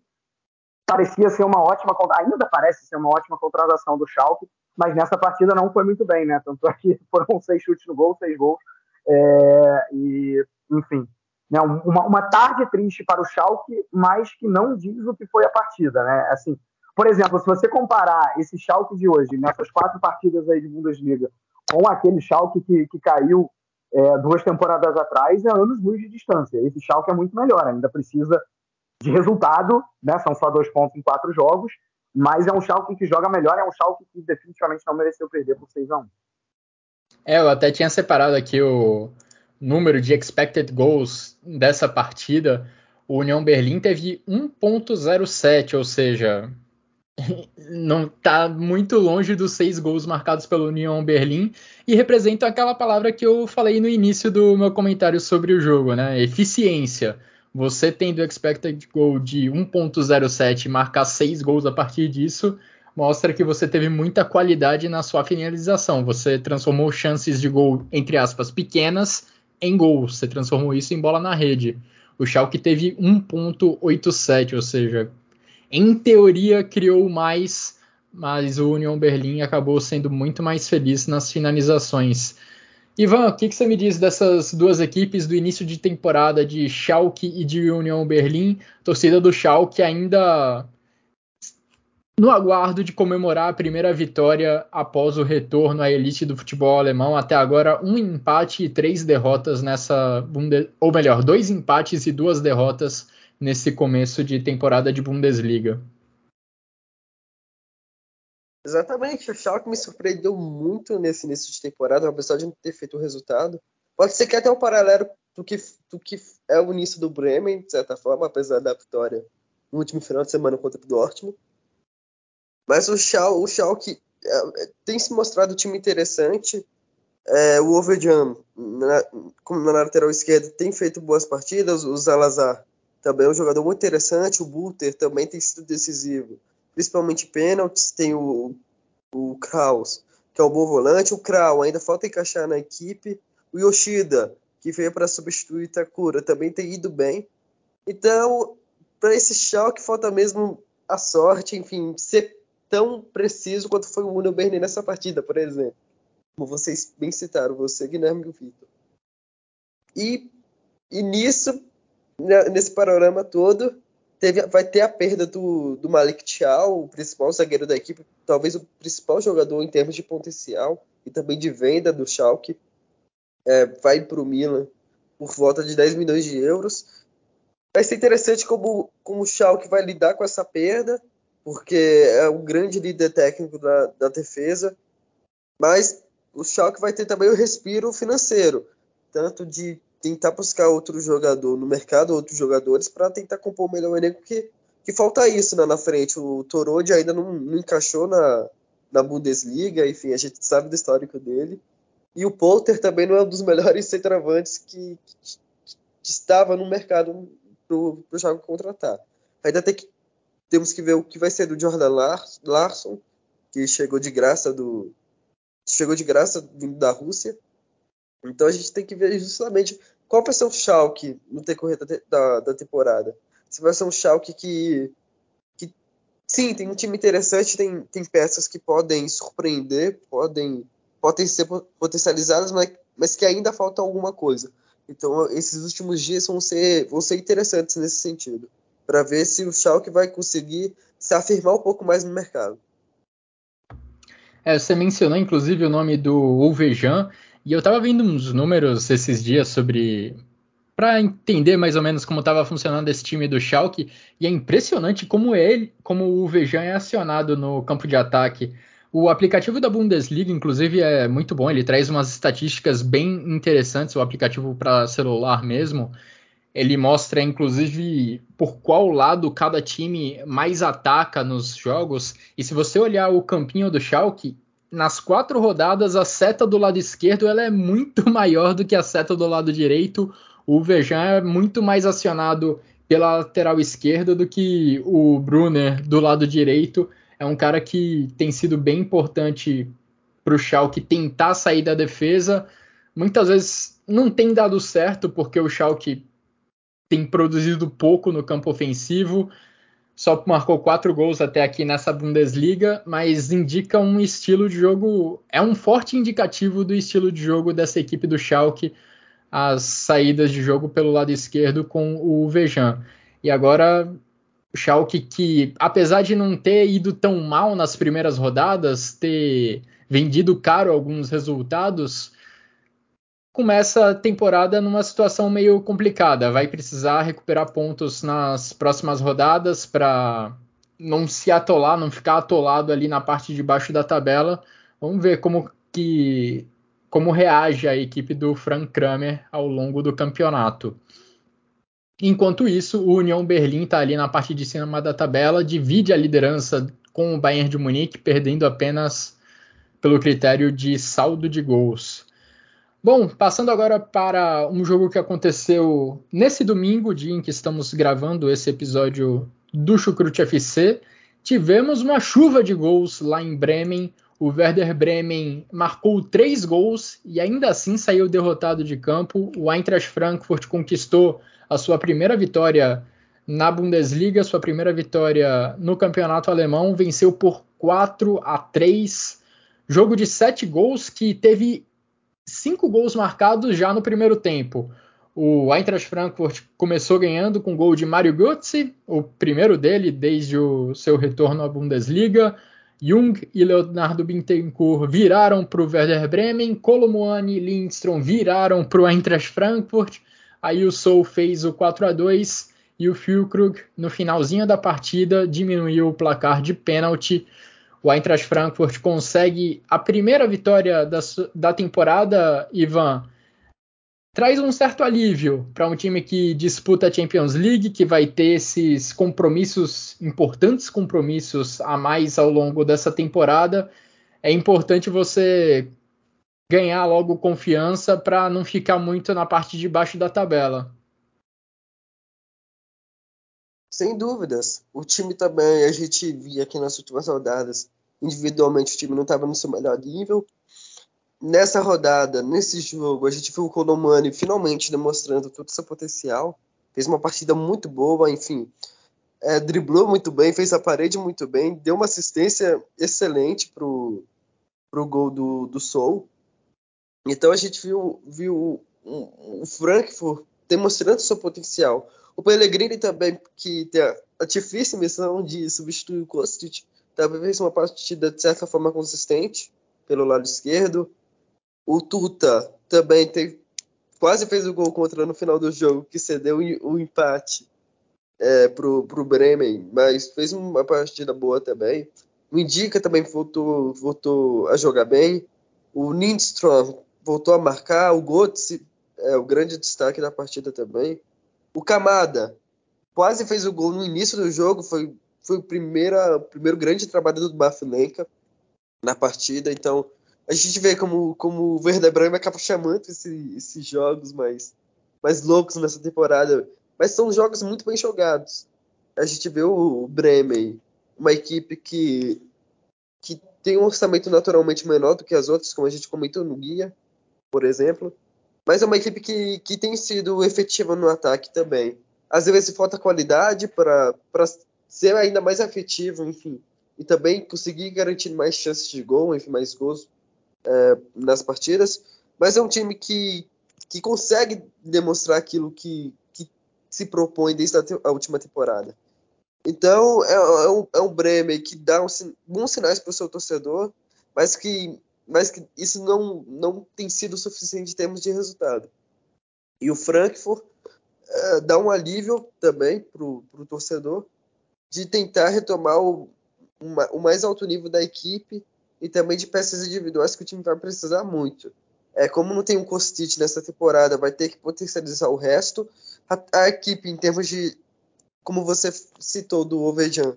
Parecia ser uma ótima, ainda parece ser uma ótima contratação do Schalke, mas nessa partida não foi muito bem, né? Tanto é que foram seis chutes no gol, seis gols. É, e, enfim, né? uma, uma tarde triste para o Schalke, mas que não diz o que foi a partida, né? Assim, por exemplo, se você comparar esse Schalke de hoje, nessas quatro partidas aí de Bundesliga, com aquele Schalke que, que caiu é, duas temporadas atrás é anos luz de distância. Esse Schalke é muito melhor, ainda precisa de resultado, né? São só dois pontos em quatro jogos, mas é um Schalke que joga melhor, é um Schalke que definitivamente não mereceu perder por 6 a 1 É, eu até tinha separado aqui o número de expected goals dessa partida. O União Berlim teve 1.07, ou seja, não está muito longe dos seis gols marcados pelo União Berlim e representa aquela palavra que eu falei no início do meu comentário sobre o jogo, né? Eficiência. Você tendo expected goal de 1.07 e marcar seis gols a partir disso, mostra que você teve muita qualidade na sua finalização. Você transformou chances de gol, entre aspas, pequenas em gols. Você transformou isso em bola na rede. O Schalke teve 1.87, ou seja, em teoria criou mais, mas o Union Berlim acabou sendo muito mais feliz nas finalizações. Ivan, o que, que, você me diz dessas duas equipes do início de temporada de Schalke e de Union Berlim? torcida do Schalke ainda no aguardo de comemorar a primeira vitória após o retorno à elite do futebol alemão. Até agora, um empate e três derrotas nessa. Ou melhor, dois empates e duas derrotas nesse começo de temporada de Bundesliga. Exatamente, o Schalke me surpreendeu muito nesse início de temporada, apesar de não ter feito o resultado. Pode ser que até um paralelo do que, do que é o início do Bremen, de certa forma, apesar da vitória no último final de semana contra o Dortmund. Mas o Schalke, o Schalke é, tem se mostrado um time interessante. É, o Overjan, na, na lateral esquerda, tem feito boas partidas. O Salazar também é um jogador muito interessante. O Buter também tem sido decisivo, principalmente pênaltis. Tem o, o Kraus, que é um bom volante. O Krau ainda falta encaixar na equipe. O Yoshida, que veio para substituir Takura, também tem ido bem. Então, para esse Schalke falta mesmo a sorte, enfim, ser tão preciso quanto foi o Uno Berni nessa partida, por exemplo. Como vocês bem citaram, você, Guilherme e o Vitor. E, e nisso, né, nesse panorama todo, teve, vai ter a perda do, do Malik Thiaw, o principal zagueiro da equipe, talvez o principal jogador em termos de potencial e também de venda do Schalke. É, vai para o Milan por volta de 10 milhões de euros. Vai ser interessante como, como o Schalke vai lidar com essa perda, porque é um grande líder técnico da, da defesa, mas o Schalke vai ter também o respiro financeiro, tanto de tentar buscar outro jogador no mercado, outros jogadores, para tentar compor melhor o elenco, que, que falta isso né, na frente. O Torode ainda não, não, encaixou na, na Bundesliga, enfim, a gente sabe do histórico dele. E o Polter também não é um dos melhores centroavantes que, que, que estava no mercado para o jogo contratar. Ainda tem que, temos que ver o que vai ser do Jordan Larson, que chegou de graça do chegou de graça vindo da Rússia então a gente tem que ver justamente qual vai ser o Schalke no decorrer da, da, da temporada. Se vai ser um Schalke que, que, sim, tem um time interessante, tem, tem peças que podem surpreender, podem, podem ser potencializadas, mas, mas que ainda falta alguma coisa. Então esses últimos dias vão ser, vão ser interessantes nesse sentido, para ver se o Schalke vai conseguir se afirmar um pouco mais no mercado. É, você mencionou inclusive o nome do Uvejan, e eu tava vendo uns números esses dias sobre para entender mais ou menos como estava funcionando esse time do Schalke, e é impressionante como ele, como o Vejan é acionado no campo de ataque. O aplicativo da Bundesliga, inclusive, é muito bom. Ele traz umas estatísticas bem interessantes. O aplicativo para celular mesmo. Ele mostra, inclusive, por qual lado cada time mais ataca nos jogos. E se você olhar o campinho do Schalke, nas quatro rodadas, a seta do lado esquerdo ela é muito maior do que a seta do lado direito. O Vejan é muito mais acionado pela lateral esquerda do que o Brunner do lado direito. É um cara que tem sido bem importante para o Schalke tentar sair da defesa. Muitas vezes não tem dado certo porque o Schalke tem produzido pouco no campo ofensivo só marcou quatro gols até aqui nessa Bundesliga, mas indica um estilo de jogo, é um forte indicativo do estilo de jogo dessa equipe do Schalke, as saídas de jogo pelo lado esquerdo com o Vejan. E agora o Schalke que, apesar de não ter ido tão mal nas primeiras rodadas, ter vendido caro alguns resultados, começa a temporada numa situação meio complicada. Vai precisar recuperar pontos nas próximas rodadas para não se atolar, não ficar atolado ali na parte de baixo da tabela. Vamos ver como que como reage a equipe do Frank Kramer ao longo do campeonato. Enquanto isso, o União Berlim está ali na parte de cima da tabela, divide a liderança com o Bayern de Munique, perdendo apenas pelo critério de saldo de gols. Bom, passando agora para um jogo que aconteceu nesse domingo, dia em que estamos gravando esse episódio do Chucrute FC, tivemos uma chuva de gols lá em Bremen. O Werder Bremen marcou três gols e ainda assim saiu derrotado de campo. O Eintracht Frankfurt conquistou a sua primeira vitória na Bundesliga, sua primeira vitória no campeonato alemão, venceu por 4 a 3. Jogo de sete gols que teve cinco gols marcados já no primeiro tempo. O Eintracht Frankfurt começou ganhando com gol de Mario Götze, o primeiro dele desde o seu retorno à Bundesliga. Jung e Leonardo Bittencourt viraram para o Werder Bremen, Colomuani e Lindstrom viraram para o Eintracht Frankfurt. Aí o Sou fez o 4 a 2 e o Füllkrug, no finalzinho da partida, diminuiu o placar de pênalti. O Eintracht Frankfurt consegue a primeira vitória da, da temporada, Ivan. Traz um certo alívio para um time que disputa a Champions League, que vai ter esses compromissos, importantes compromissos a mais ao longo dessa temporada. É importante você ganhar logo confiança para não ficar muito na parte de baixo da tabela. Sem dúvidas. O time também, a gente via aqui nas últimas rodadas, individualmente o time não estava no seu melhor nível. Nessa rodada, nesse jogo, a gente viu o Colomani finalmente demonstrando todo o seu potencial. Fez uma partida muito boa, enfim. É, driblou muito bem, fez a parede muito bem, deu uma assistência excelente pro, pro gol do, do Soul. Então a gente viu, viu o Frankfurt demonstrando seu potencial. O Pellegrini também, que tem a, difícil missão de substituir o Kostic, fez uma partida de certa forma consistente pelo lado esquerdo. O Tuta também tem, quase fez o gol contra no final do jogo, que cedeu o um empate é, pro, pro Bremen, mas fez uma partida boa também. O Indica também voltou, voltou a jogar bem. O Lindstrom voltou a marcar, o Götze é o grande destaque da partida também. O Camada quase fez o gol no início do jogo, foi, foi o, primeira, o primeiro grande trabalho do Bafilenka na partida, então a gente vê como, como o Werder Bremen acaba chamando esse, esses jogos mais, mais loucos nessa temporada, mas são jogos muito bem jogados. A gente vê o Bremen, uma equipe que, que tem um orçamento naturalmente menor do que as outras, como a gente comentou no guia, por exemplo. Mas é uma equipe que, que tem sido efetiva no ataque também. Às vezes falta qualidade para ser ainda mais efetivo, enfim. E também conseguir garantir mais chances de gol, enfim, mais gols é, nas partidas. Mas é um time que, que consegue demonstrar aquilo que, que se propõe desde a, te, a última temporada. Então, é, é, um, é um Bremen que dá um, bons sinais para o seu torcedor, mas que mas que isso não, não tem sido suficiente em termos de resultado. E o Frankfurt é, dá um alívio também para o torcedor de tentar retomar o, uma, o mais alto nível da equipe e também de peças individuais que o time vai precisar muito. É, como não tem um Kostic nessa temporada, vai ter que potencializar o resto. A, a equipe, em termos de, como você citou, do Ovejan,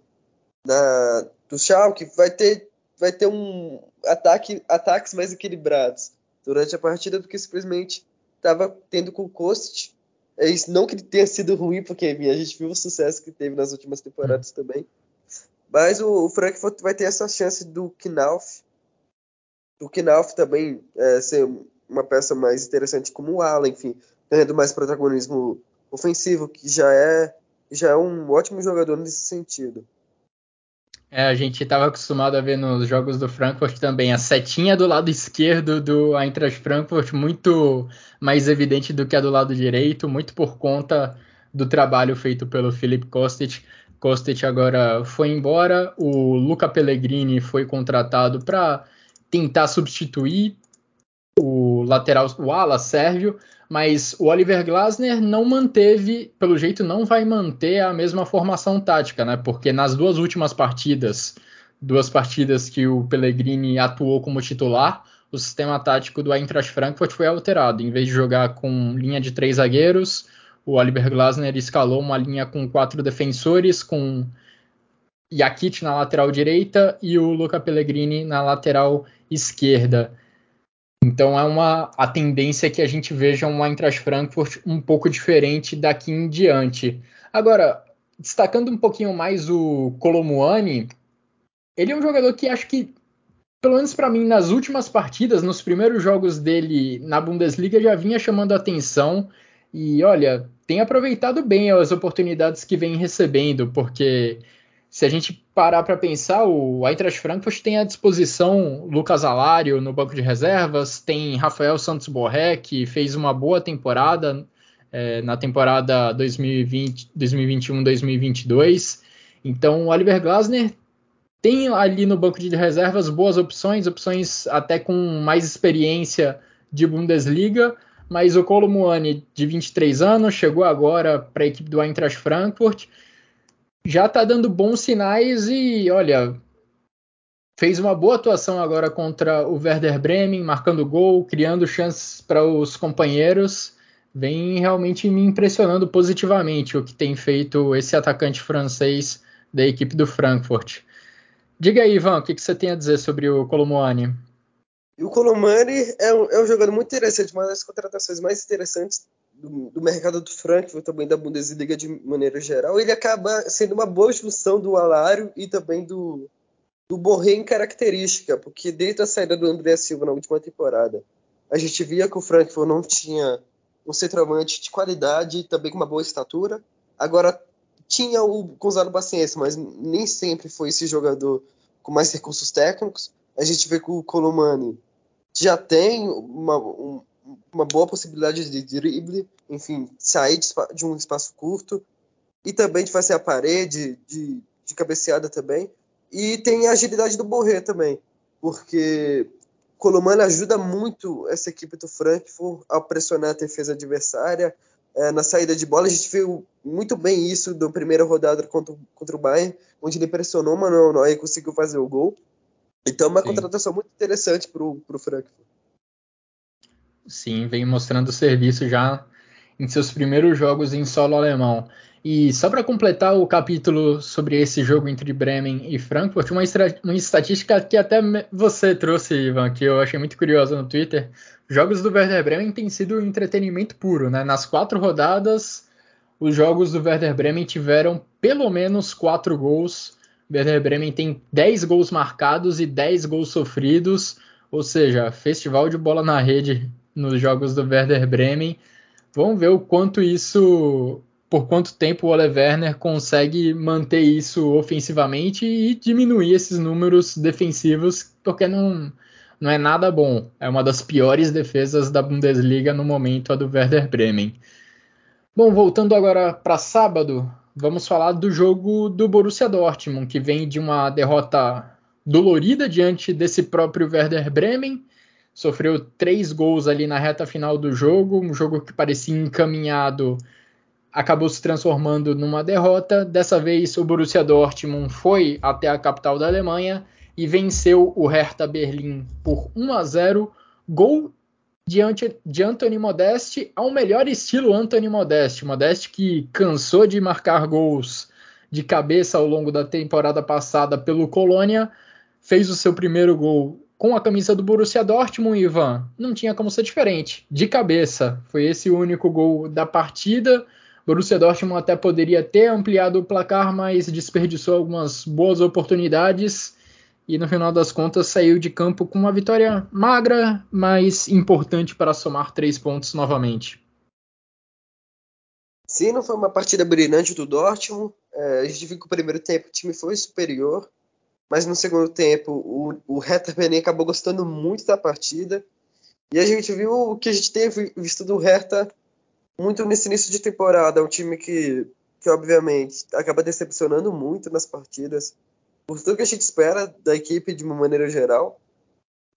da, do Schalke, vai ter vai ter um ataque, ataques mais equilibrados durante a partida do que simplesmente estava tendo com o Kost. É isso, não que ele tenha sido ruim, porque a gente viu o sucesso que teve nas últimas temporadas hum. também. Mas o, o, Frankfurt vai ter essa chance do Knauf. Do Knauf também é, ser uma peça mais interessante como o Allen, enfim, ganhando mais protagonismo ofensivo, que já é, já é um ótimo jogador nesse sentido. É, a gente estava acostumado a ver nos jogos do Frankfurt também a setinha do lado esquerdo do Eintracht Frankfurt muito mais evidente do que a do lado direito, muito por conta do trabalho feito pelo Philip Kostic. Kostic agora foi embora, o Luca Pellegrini foi contratado para tentar substituir o lateral, o ala sérvio, mas o Oliver Glasner não manteve, pelo jeito não vai manter a mesma formação tática, né? Porque nas duas últimas partidas, duas partidas que o Pellegrini atuou como titular, o sistema tático do Eintracht Frankfurt foi alterado. Em vez de jogar com linha de três zagueiros, o Oliver Glasner escalou uma linha com quatro defensores, com Jakit na lateral direita e o Luca Pellegrini na lateral esquerda. Então é uma a tendência que a gente veja um Eintracht Frankfurt um pouco diferente daqui em diante. Agora, destacando um pouquinho mais o Colomuani, ele é um jogador que acho que pelo menos para mim nas últimas partidas, nos primeiros jogos dele na Bundesliga já vinha chamando atenção e olha, tem aproveitado bem as oportunidades que vem recebendo, porque se a gente parar para pensar, o Eintracht Frankfurt tem à disposição Lucas Alário no banco de reservas, tem Rafael Santos Borré, que fez uma boa temporada é, na temporada 2021-2022. Então, o Oliver Glasner tem ali no banco de reservas boas opções, opções até com mais experiência de Bundesliga, mas o Colomuani, de 23 anos, chegou agora para a equipe do Eintracht Frankfurt já está dando bons sinais e, olha, fez uma boa atuação agora contra o Werder Bremen, marcando gol, criando chances para os companheiros. Vem realmente me impressionando positivamente o que tem feito esse atacante francês da equipe do Frankfurt. Diga aí, Ivan, o que, que você tem a dizer sobre o Colomani? o Colomani é um, é um jogador muito interessante, uma das contratações mais interessantes do, do, mercado do Frankfurt, também da Bundesliga de maneira geral, ele acaba sendo uma boa junção do Alário e também do, do Borré em característica, porque desde a saída do André Silva na última temporada, a gente via que o Frankfurt não tinha um centroavante de qualidade e também com uma boa estatura. Agora tinha o Gonzalo Paciência, mas nem sempre foi esse jogador com mais recursos técnicos. A gente vê que o Colomani já tem uma, um, uma boa possibilidade de drible, enfim, sair de, de, um espaço curto e também de fazer a parede, de, de cabeceada também. E tem a agilidade do Borré também, porque Colomano ajuda muito essa equipe do Frankfurt a pressionar a defesa adversária. É, na saída de bola, a gente viu muito bem isso na primeira rodada contra, contra o Bayern, onde ele pressionou o Manuel Neuer e conseguiu fazer o gol. Então, é uma Sim. contratação muito interessante para o Frankfurt. Sim, vem mostrando serviço já em seus primeiros jogos em solo alemão. E só para completar o capítulo sobre esse jogo entre Bremen e Frankfurt, uma, uma, estatística que até você trouxe, Ivan, que eu achei muito curiosa no Twitter. Jogos do Werder Bremen têm sido entretenimento puro, né? Nas quatro rodadas, os jogos do Werder Bremen tiveram pelo menos quatro gols. O Werder Bremen tem 10 gols marcados e 10 gols sofridos, ou seja, festival de bola na rede nos jogos do Werder Bremen. Vamos ver o quanto isso, por quanto tempo o Ole Werner consegue manter isso ofensivamente e diminuir esses números defensivos, porque não, não é nada bom. É uma das piores defesas da Bundesliga no momento, a do Werder Bremen. Bom, voltando agora para sábado, vamos falar do jogo do Borussia Dortmund, que vem de uma derrota dolorida diante desse próprio Werder Bremen sofreu três gols ali na reta final do jogo, um jogo que parecia encaminhado, acabou se transformando numa derrota. Dessa vez o Borussia Dortmund foi até a capital da Alemanha e venceu o Hertha Berlim por 1 a 0, gol diante de Anthony Modeste ao melhor estilo Anthony Modeste, Modeste que cansou de marcar gols de cabeça ao longo da temporada passada pelo Colônia, fez o seu primeiro gol com a camisa do Borussia Dortmund, Ivan, não tinha como ser diferente. De cabeça, foi esse o único gol da partida. Borussia Dortmund até poderia ter ampliado o placar, mas desperdiçou algumas boas oportunidades e no final das contas saiu de campo com uma vitória magra, mas importante para somar três pontos novamente. Sim, não foi uma partida brilhante do Dortmund. É, a gente viu que o primeiro tempo o time foi superior, mas no segundo tempo o, o Hertha Berlim acabou gostando muito da partida. E a gente viu o que a gente teve visto do Hertha muito nesse início de temporada. Um time que, que obviamente, acaba decepcionando muito nas partidas, por tudo que a gente espera da equipe de uma maneira geral.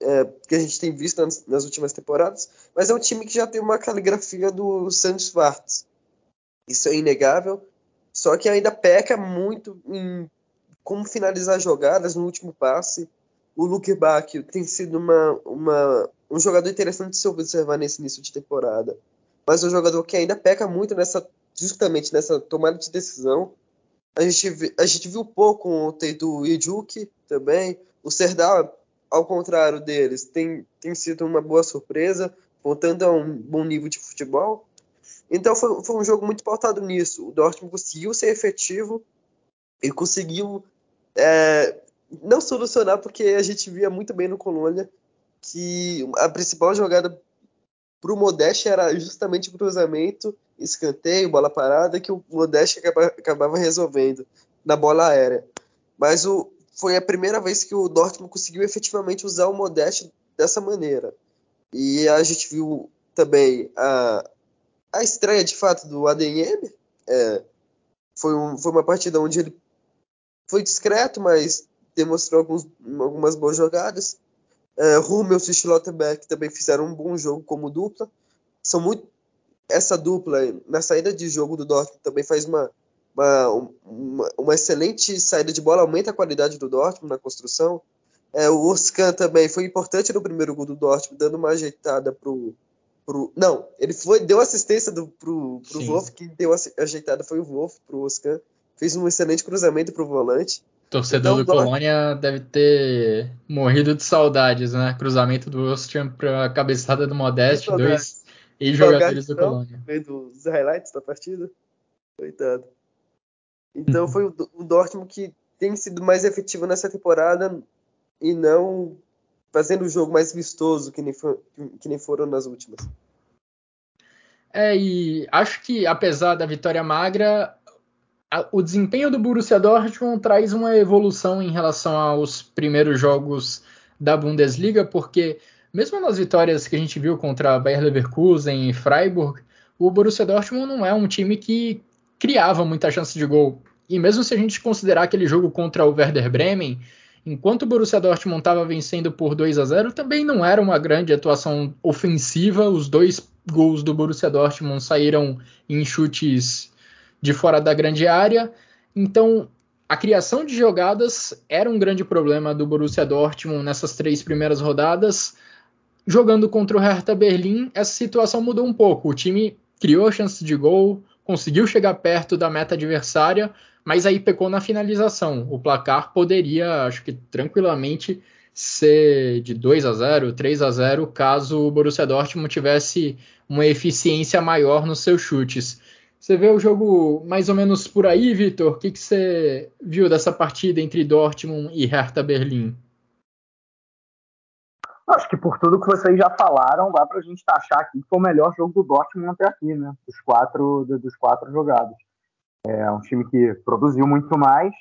é, que a gente tem visto nas, nas, últimas temporadas, mas é um time que já tem uma caligrafia do Santos Schwartz. Isso é inegável, só que ainda peca muito em como finalizar jogadas no último passe. O Luke Bach tem sido uma, uma, um jogador interessante de se observar nesse início de temporada, mas um jogador que ainda peca muito nessa justamente nessa tomada de decisão. A gente, a gente viu pouco ontem do Ijuki também. O Serdar ao contrário deles, tem, tem sido uma boa surpresa, voltando a um bom nível de futebol. Então foi, foi um jogo muito pautado nisso. O Dortmund conseguiu ser efetivo e conseguiu é, não solucionar, porque a gente via muito bem no Colônia que a principal jogada para o Modeste era justamente o cruzamento, escanteio, bola parada, que o Modeste acaba, acabava resolvendo na bola aérea. Mas o, foi a primeira vez que o Dortmund conseguiu efetivamente usar o Modeste dessa maneira. E a gente viu também a, a estreia de fato do ADM. É, foi, um, foi uma partida onde ele foi discreto, mas demonstrou alguns, algumas boas jogadas. É, Hummels e Schlotterbeck também fizeram um bom jogo como dupla. São muito essa dupla na saída de jogo do Dortmund também faz uma uma, uma, uma, excelente saída de bola, aumenta a qualidade do Dortmund na construção. É, o Oscan também foi importante no primeiro gol do Dortmund, dando uma ajeitada pro. pro não, ele foi, deu assistência do, pro, pro Wolf, que deu a ajeitada foi o Wolf pro Oscan. Fez um excelente cruzamento pro volante. Torcedor então, do Colônia deve ter morrido de saudades, né? Cruzamento do Ostian para a cabeçada do Modeste, dois ex-jogadores do Colônia. Meio dos highlights da partida. Coitado. Então uhum. foi o, o Dortmund que tem sido mais efetivo nessa temporada e não fazendo o jogo mais vistoso que nem, for, que nem foram nas últimas. É, e acho que apesar da vitória magra, o desempenho do Borussia Dortmund traz uma evolução em relação aos primeiros jogos da Bundesliga, porque mesmo nas vitórias que a gente viu contra Bayer Leverkusen e Freiburg, o Borussia Dortmund não é um time que criava muita chance de gol. E mesmo se a gente considerar aquele jogo contra o Werder Bremen, enquanto o Borussia Dortmund estava vencendo por 2 a 0, também não era uma grande atuação ofensiva. Os dois gols do Borussia Dortmund saíram em chutes de fora da grande área. Então, a criação de jogadas era um grande problema do Borussia Dortmund nessas três primeiras rodadas. Jogando contra o Hertha Berlim, essa situação mudou um pouco. O time criou chances de gol, conseguiu chegar perto da meta adversária, mas aí pecou na finalização. O placar poderia, acho que tranquilamente, ser de 2 a 0, 3 a 0, caso o Borussia Dortmund tivesse uma eficiência maior nos seus chutes. Você vê o jogo mais ou menos por aí, Vitor? O que, que você viu dessa partida entre Dortmund e Hertha Berlim? Acho que por tudo que vocês já falaram, dá para a gente taxar aqui que foi o melhor jogo do Dortmund até aqui, né? Dos quatro, dos quatro jogados. É um time que produziu muito mais,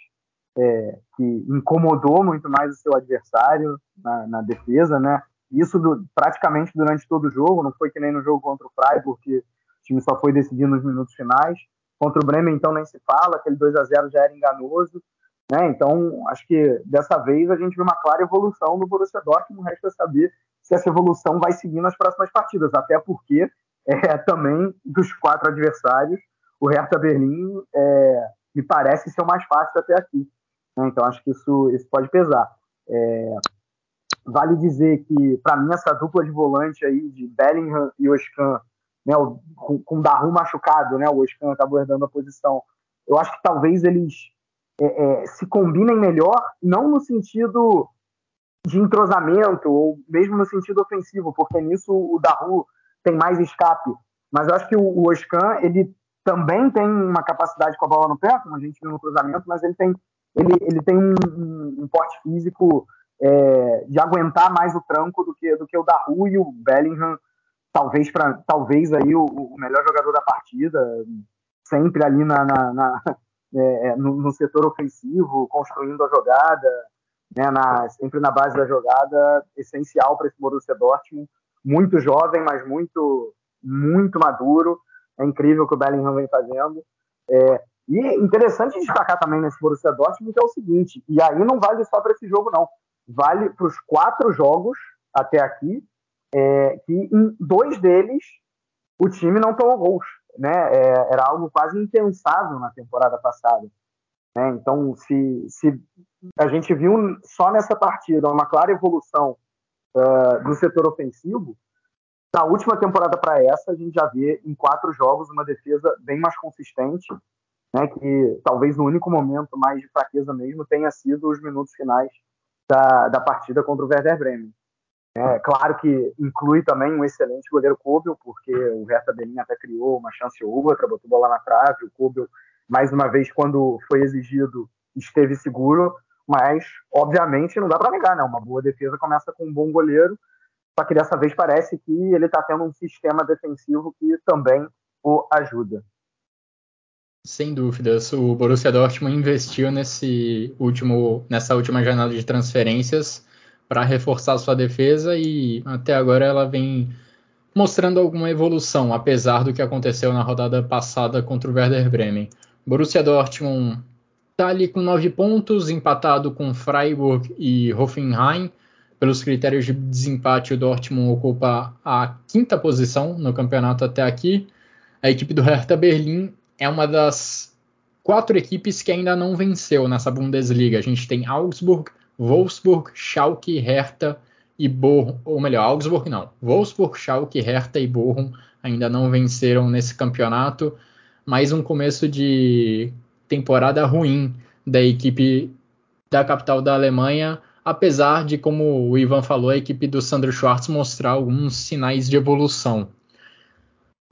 é, que incomodou muito mais o seu adversário na, na defesa, né? Isso do, praticamente durante todo o jogo, não foi que nem no jogo contra o Freiburg, que o time só foi decidir nos minutos finais. Contra o Bremen, então, nem se fala, aquele 2 a 0 já era enganoso. Né? Então, acho que dessa vez a gente viu uma clara evolução no Borussia Dortmund. Resta saber se essa evolução vai seguir nas próximas partidas, até porque é, também dos quatro adversários, o Hertha Berlim é, me parece ser o mais fácil até aqui. Né? Então, acho que isso, isso pode pesar. É, vale dizer que, para mim, essa dupla de volante aí de Bellingham e Oscan, né, com, com o Daru machucado, né, o Oscan acabou herdando a posição. Eu acho que talvez eles é, é, se combinem melhor, não no sentido de entrosamento, ou mesmo no sentido ofensivo, porque nisso o Daru tem mais escape. Mas eu acho que o, o Oscan, ele também tem uma capacidade com a bola no pé, como a gente viu no cruzamento, mas ele tem, ele, ele tem um, um, um porte físico é, de aguentar mais o tranco do que, do que o Daru e o Bellingham, talvez, pra, talvez aí o, o melhor jogador da partida, sempre ali na, na, na é, é, no, no, setor ofensivo, construindo a jogada, né, na, sempre na base da jogada, essencial para esse Borussia Dortmund. Muito jovem, mas muito, muito maduro. É incrível o que o Bellingham vem fazendo. É, e interessante destacar também nesse Borussia Dortmund que é o seguinte, e aí não vale só para esse jogo não, vale para os quatro jogos até aqui, é, que em dois deles o time não tomou gols. Né? É, era algo quase impensável na temporada passada. Né? Então, se, se a gente viu só nessa partida uma clara evolução uh, do setor ofensivo, na última temporada para essa, a gente já vê em quatro jogos uma defesa bem mais consistente, né, que talvez o único momento mais de fraqueza mesmo tenha sido os minutos finais da, da partida contra o Werder Bremen. É, claro que inclui também um excelente goleiro Kobel, porque o Hertha Berlim até criou uma chance ou outra, botou bola na trave, o Kobel, mais uma vez, quando foi exigido, esteve seguro, mas, obviamente, não dá para negar, né? Uma boa defesa começa com um bom goleiro, só que dessa vez parece que ele está tendo um sistema defensivo que também o ajuda. Sem dúvidas, o Borussia Dortmund investiu nesse último, nessa última janela de transferências para reforçar sua defesa e até agora ela vem mostrando alguma evolução, apesar do que aconteceu na rodada passada contra o Werder Bremen. Borussia Dortmund está ali com nove pontos, empatado com Freiburg e Hoffenheim. Pelos critérios de desempate, o Dortmund ocupa a quinta posição no campeonato até aqui. A equipe do Hertha Berlim é uma das quatro equipes que ainda não venceu nessa Bundesliga. A gente tem Augsburg, Wolfsburg, Schalke, Hertha e Bochum, ou melhor, Augsburg não. Wolfsburg, Schalke, Hertha e Bochum ainda não venceram nesse campeonato. Mais um começo de temporada ruim da equipe da capital da Alemanha, apesar de, como o Ivan falou, a equipe do Sandro Schwartz mostrar alguns sinais de evolução.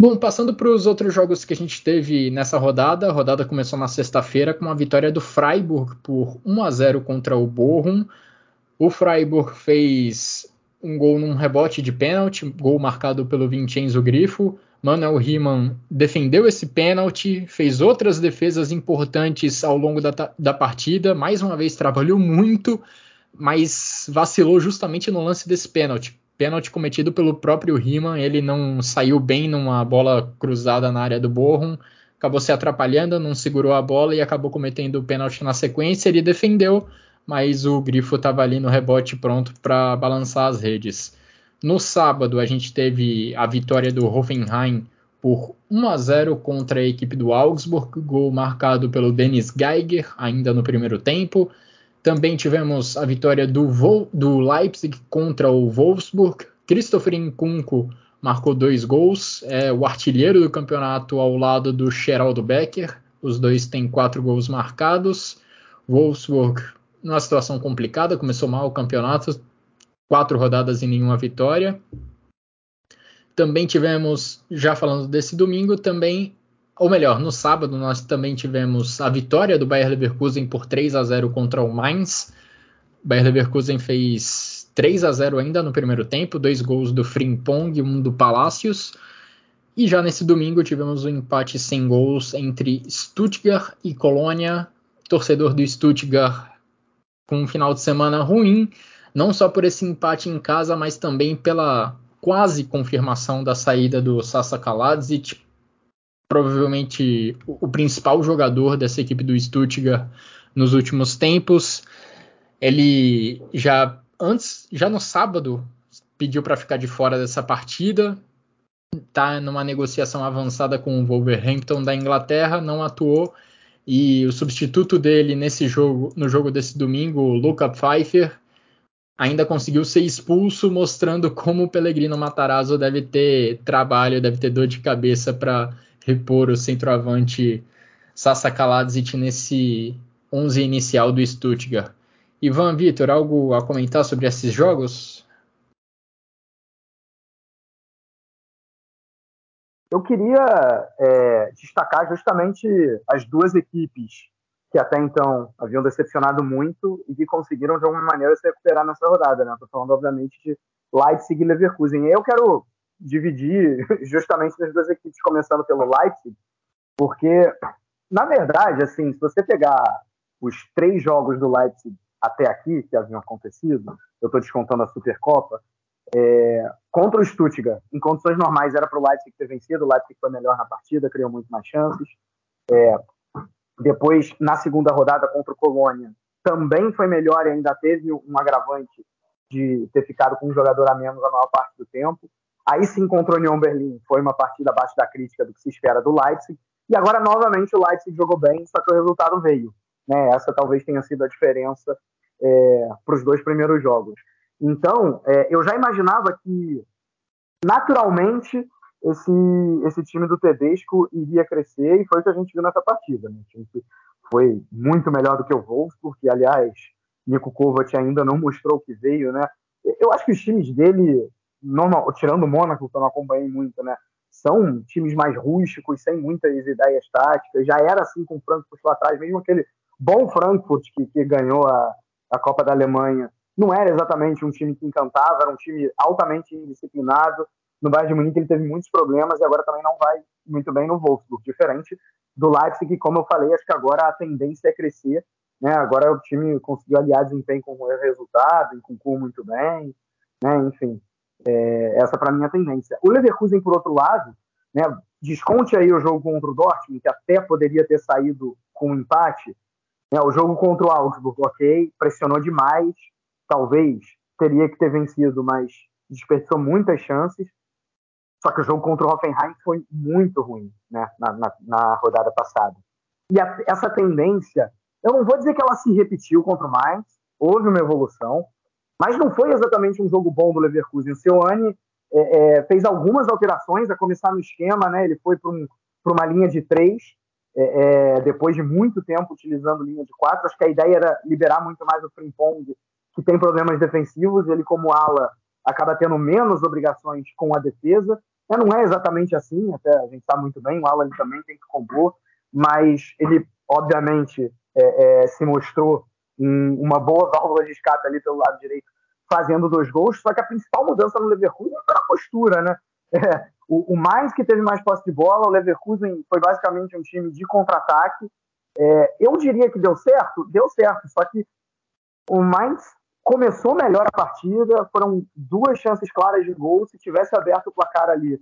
Bom, passando para os outros jogos que a gente teve nessa rodada, a rodada começou na sexta-feira com a vitória do Freiburg por 1 a 0 contra o Bochum. O Freiburg fez um gol num rebote de pênalti, gol marcado pelo Vincenzo Grifo. Manuel Riemann defendeu esse pênalti, fez outras defesas importantes ao longo da, da partida, mais uma vez trabalhou muito, mas vacilou justamente no lance desse pênalti. Pênalti cometido pelo próprio Riemann, ele não saiu bem numa bola cruzada na área do Borrom, acabou se atrapalhando, não segurou a bola e acabou cometendo o pênalti na sequência. Ele defendeu, mas o Grifo estava ali no rebote pronto para balançar as redes. No sábado, a gente teve a vitória do Hoffenheim por 1 a 0 contra a equipe do Augsburg, gol marcado pelo Dennis Geiger, ainda no primeiro tempo. Também tivemos a vitória do, Vol do Leipzig contra o Wolfsburg. Christopher Nkunku marcou dois gols, é o artilheiro do campeonato ao lado do Geraldo Becker. Os dois têm quatro gols marcados. Wolfsburg numa situação complicada, começou mal o campeonato, quatro rodadas e nenhuma vitória. Também tivemos, já falando desse domingo, também, ou melhor, no sábado nós também tivemos a vitória do Bayer Leverkusen por 3 a 0 contra o Mainz. Bayer Leverkusen fez 3 a 0 ainda no primeiro tempo, dois gols do Frimpong e um do Palacios. E já nesse domingo tivemos um empate sem gols entre Stuttgart e Colônia. Torcedor do Stuttgart com um final de semana ruim, não só por esse empate em casa, mas também pela quase confirmação da saída do Sasa Kaladzic, provavelmente o principal jogador dessa equipe do Stuttgart nos últimos tempos. Ele já antes, já no sábado, pediu para ficar de fora dessa partida. Está numa negociação avançada com o Wolverhampton da Inglaterra, não atuou e o substituto dele nesse jogo, no jogo desse domingo, o Luca Pfeiffer, ainda conseguiu ser expulso, mostrando como o Pellegrino Matarazzo deve ter trabalho, deve ter dor de cabeça para repor o centroavante Sasa Kaladzic nesse 11 inicial do Stuttgart. Ivan Vitor, algo a comentar sobre esses jogos? Eu queria é, destacar justamente as duas equipes que até então haviam decepcionado muito e que conseguiram de alguma maneira se recuperar nessa rodada, né? Estou falando, obviamente, de Leipzig e Leverkusen. Eu quero dividir justamente as duas equipes, começando pelo Leipzig, porque, na verdade, assim, se você pegar os três jogos do Leipzig até aqui, que haviam acontecido, eu estou descontando a Supercopa, é, contra o Stuttgart, em condições normais, era para o Leipzig ter vencido, o Leipzig foi melhor na partida, criou muito mais chances. É, depois, na segunda rodada contra o Colônia, também foi melhor e ainda teve um agravante de ter ficado com um jogador a menos a maior parte do tempo. Aí se encontrou União Berlim, foi uma partida abaixo da crítica do que se espera do Leipzig. E agora, novamente, o Leipzig jogou bem, só que o resultado veio. Né? Essa talvez tenha sido a diferença é, para os dois primeiros jogos. Então, é, eu já imaginava que, naturalmente, esse, esse time do Tedesco iria crescer e foi o que a gente viu nessa partida. Né? foi muito melhor do que o Wolfsburg, porque, aliás, Nico Kovac ainda não mostrou o que veio. Né? Eu acho que os times dele, normal, tirando o Mônaco, que eu não acompanhei muito, né? são times mais rústicos, sem muitas ideias táticas. Já era assim com o Frankfurt lá atrás, mesmo aquele bom Frankfurt que, que ganhou a, a Copa da Alemanha não era exatamente um time que encantava, era um time altamente indisciplinado. No Bayern de Munique ele teve muitos problemas e agora também não vai muito bem no Wolfsburg, diferente do Leipzig, que como eu falei, acho que agora a tendência é crescer, né? Agora o time conseguiu aliar desempenho com o resultado, concluiu muito bem, né? Enfim, é, essa para mim é a tendência. O Leverkusen, por outro lado, né? Desconte aí o jogo contra o Dortmund, que até poderia ter saído com um empate, é, o jogo contra o Augsburg, ok, pressionou demais, talvez teria que ter vencido, mas desperdiçou muitas chances. Só que o jogo contra o Hoffenheim foi muito ruim né, na, na, na rodada passada. E a, essa tendência, eu não vou dizer que ela se repetiu contra o Mainz, houve uma evolução, mas não foi exatamente um jogo bom do Leverkusen. O Seoane é, é, fez algumas alterações, a começar no esquema, né, ele foi para um, uma linha de três, é, é, depois de muito tempo utilizando linha de quatro. Acho que a ideia era liberar muito mais o Frimpong, que tem problemas defensivos. Ele, como ala, acaba tendo menos obrigações com a defesa. É, não é exatamente assim, até a gente sabe muito bem, o ala ele também tem que compor, mas ele, obviamente, é, é, se mostrou um, uma boa válvula de escape ali pelo lado direito, fazendo dois gols. Só que a principal mudança no Leverkusen foi a postura, né? É, o, o mais que teve mais posse de bola, o Leverkusen foi basicamente um time de contra-ataque. É, eu diria que deu certo, deu certo, só que o Mainz começou melhor a partida, foram duas chances claras de gol. Se tivesse aberto o placar ali,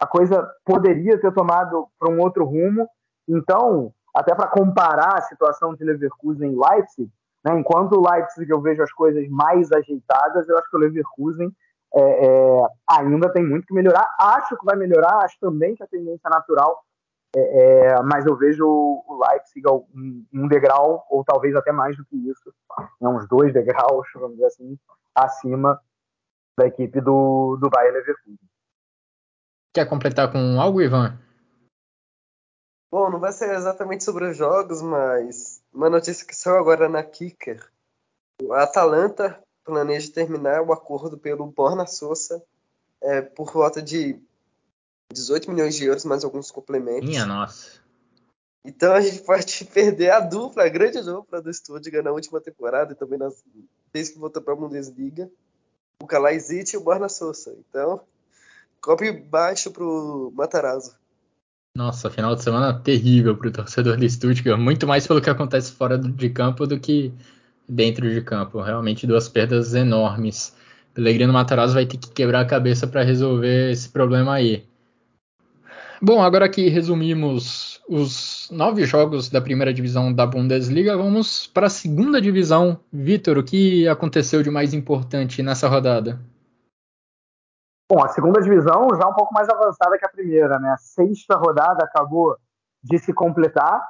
a coisa poderia ter tomado para um outro rumo. Então, até para comparar a situação de Leverkusen e Leipzig, né, enquanto o Leipzig eu vejo as coisas mais ajeitadas, eu acho que o Leverkusen é, é, ainda tem muito que melhorar. Acho que vai melhorar, acho também que a tendência é natural, é, é mas eu vejo o Leipzig um, um, degrau, ou talvez até mais do que isso, né, uns dois degraus, vamos dizer assim, acima da equipe do, do Bayern Leverkusen. Quer completar com algo, Ivan? Bom, não vai ser exatamente sobre os jogos, mas uma notícia que saiu agora na Kicker. A Atalanta planeja terminar o acordo pelo Borna Sousa é, por volta de 18 milhões de euros, mais alguns complementos. Minha nossa. Então a gente pode perder a dupla, a grande dupla do Stuttgart na última temporada e também nas, desde que voltou para a Bundesliga. O Kalaizic e o Borna Sousa. Então, cobre baixo pro Matarazzo. Nossa, final de semana terrível para o torcedor do Stuttgart. Muito mais pelo que acontece fora de campo do que dentro de campo. Realmente duas perdas enormes. Pellegrino Matarazzo vai ter que quebrar a cabeça para resolver esse problema aí. Bom, agora que resumimos os nove jogos da primeira divisão da Bundesliga, vamos para a segunda divisão. Vitor, o que aconteceu de mais importante nessa rodada? Bom, a segunda divisão já um pouco mais avançada que a primeira, né? A sexta rodada acabou de se completar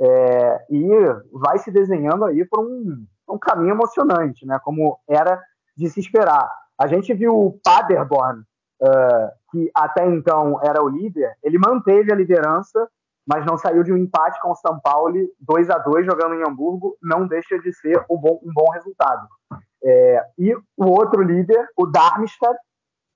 é, e vai se desenhando aí por um, um caminho emocionante, né? Como era de se esperar. A gente viu o Paderborn, uh, que até então era o líder, ele manteve a liderança, mas não saiu de um empate com o São Paulo, 2 a 2 jogando em Hamburgo, não deixa de ser um bom, um bom resultado. É, e o outro líder, o Darmstadt,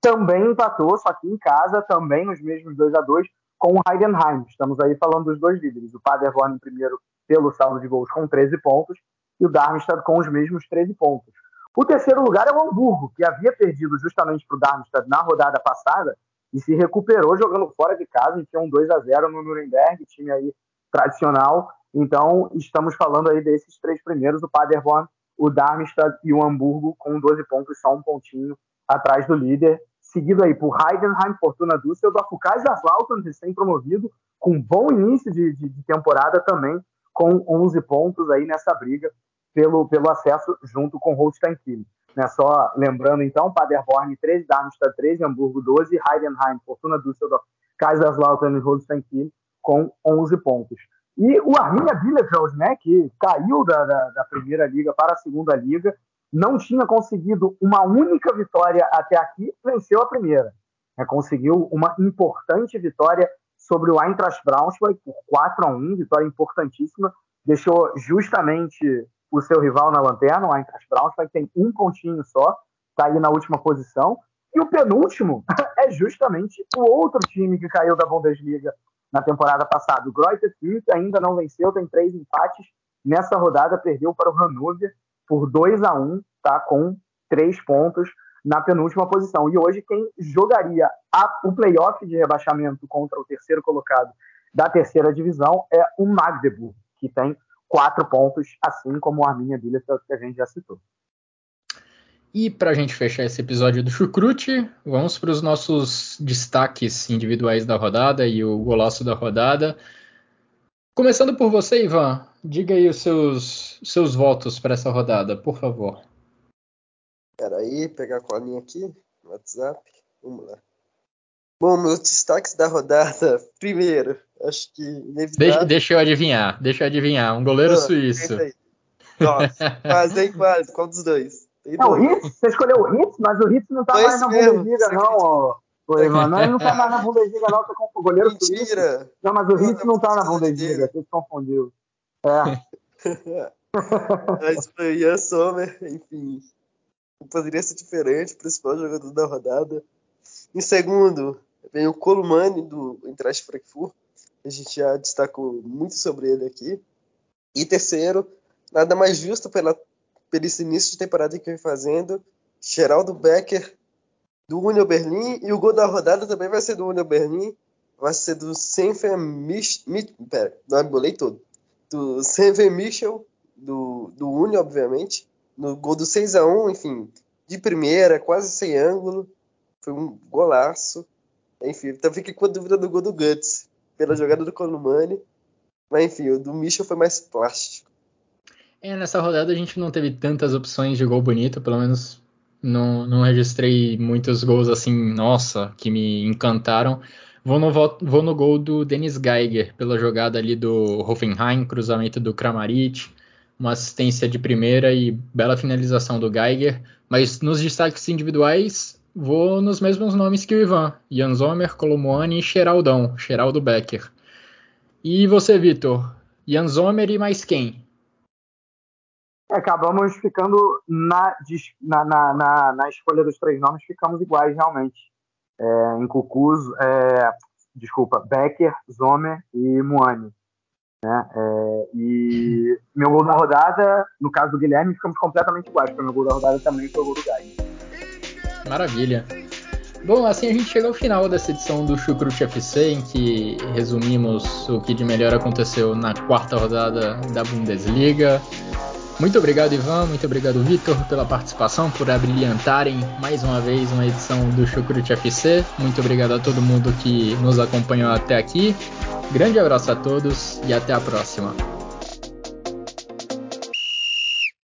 também empatou, só que em casa, também nos mesmos 2 a 2 com o Heidenheim. Estamos aí falando dos dois líderes. O Paderborn em primeiro pelo saldo de gols com 13 pontos e o Darmstadt com os mesmos 13 pontos. O terceiro lugar é o Hamburgo, que havia perdido justamente para o Darmstadt na rodada passada e se recuperou jogando fora de casa e um 2 a 0 no Nuremberg, time aí tradicional. Então, estamos falando aí desses três primeiros, o Paderborn, o Darmstadt e o Hamburgo, com 12 pontos, só um pontinho atrás do líder. Seguido aí por Heidenheim, Fortuna Düsseldorf, o Kaiserslautern, recém-promovido, com um bom início de, de, de temporada também, com 11 pontos aí nessa briga pelo, pelo acesso junto com Holstein Kiel. Né? Só lembrando então, Paderborn 13, Darmstadt 13, Hamburgo 12, Heidenheim, Fortuna Düsseldorf, Kaiserslautern e Holstein Kiel com 11 pontos. E o Arminia Bielefeld, né, que caiu da, da, da, primeira liga para a segunda liga, não tinha conseguido uma única vitória até aqui, venceu a primeira. É, conseguiu uma importante vitória sobre o Eintracht Braunschweig por 4 a 1, vitória importantíssima, deixou justamente o seu rival na lanterna, o Eintracht Braunschweig tem um pontinho só, está aí na última posição, e o penúltimo é justamente o outro time que caiu da Bundesliga na temporada passada. O Greuther Fürth ainda não venceu, tem três empates. Nessa rodada perdeu para o Hannover por 2 a 1 tá, com três pontos na penúltima posição. E hoje quem jogaria a, o playoff de rebaixamento contra o terceiro colocado da terceira divisão é o Magdeburg, que tem quatro pontos, assim como o Arminia Bielefeld, que a gente já citou. E para a gente fechar esse episódio do Chucrute, vamos para os nossos destaques individuais da rodada e o golaço da rodada. Começando por você, Ivan, diga aí os seus, seus votos para essa rodada, por favor. Espera aí, pegar a colinha aqui no WhatsApp. Vamos lá. Bom, meus destaques da rodada. Primeiro, acho que inevitável. Deixa, deixa eu adivinhar, deixa eu adivinhar. Um goleiro ah, suíço. Nossa, quase, hein, quase. Qual dos dois? Tem é, o Hitz, você escolheu o Hitz, mas o Hitz não tá mais na Bundesliga, não, ó. Foi, mano. Ele não tá mais na Bundesliga, não. Você o goleiro Mentira. Suíço. Não, mas o Hitz não tá na Bundesliga. Você se confundiu. É. mas foi Ian Sommer, enfim poderia ser diferente, principal jogador da rodada. Em segundo, vem o Columani do Eintracht Frankfurt. A gente já destacou muito sobre ele aqui. E terceiro, nada mais justo pela, pelo início de temporada que vem fazendo, Geraldo Becker do Union Berlin. E o gol da rodada também vai ser do Union Berlin. Vai ser do Senfer Michel. Pera, não embolei todo. Do Senfer Michel, do, do Union, obviamente no gol do 6 a 1 enfim, de primeira, quase sem ângulo. Foi um golaço. Enfim, então fiquei com a dúvida do gol do Guts, pela jogada do Columani. Mas enfim, o do Michel foi mais plástico. É, nessa rodada a gente não teve tantas opções de gol bonito, pelo menos não, não registrei muitos gols assim, nossa, que me encantaram. Vou no, vou no gol do Dennis Geiger, pela jogada ali do Hoffenheim, cruzamento do Kramaric uma assistência de primeira e bela finalização do Geiger. Mas nos destaques individuais, vou nos mesmos nomes que o Ivan: Jan Zomer, Colomone e Geraldão, Geraldo Becker. E você, Vitor? Jan Zomer e mais quem? Acabamos ficando na, na, na, na, escolha dos três nomes, ficamos iguais realmente. É, em Cucuzo, é, desculpa, Becker, Zomer e Moani. Né? É, e meu gol da rodada, no caso do Guilherme, ficamos completamente iguais, porque meu gol da rodada também foi o gol do Gai. Maravilha. Bom, assim a gente chega ao final dessa edição do Chucrute FC, em que resumimos o que de melhor aconteceu na quarta rodada da Bundesliga. Muito obrigado, Ivan. Muito obrigado, Vitor, pela participação, por abrilhantarem mais uma vez uma edição do Chucrute FC. Muito obrigado a todo mundo que nos acompanhou até aqui. Grande abraço a todos e até a próxima.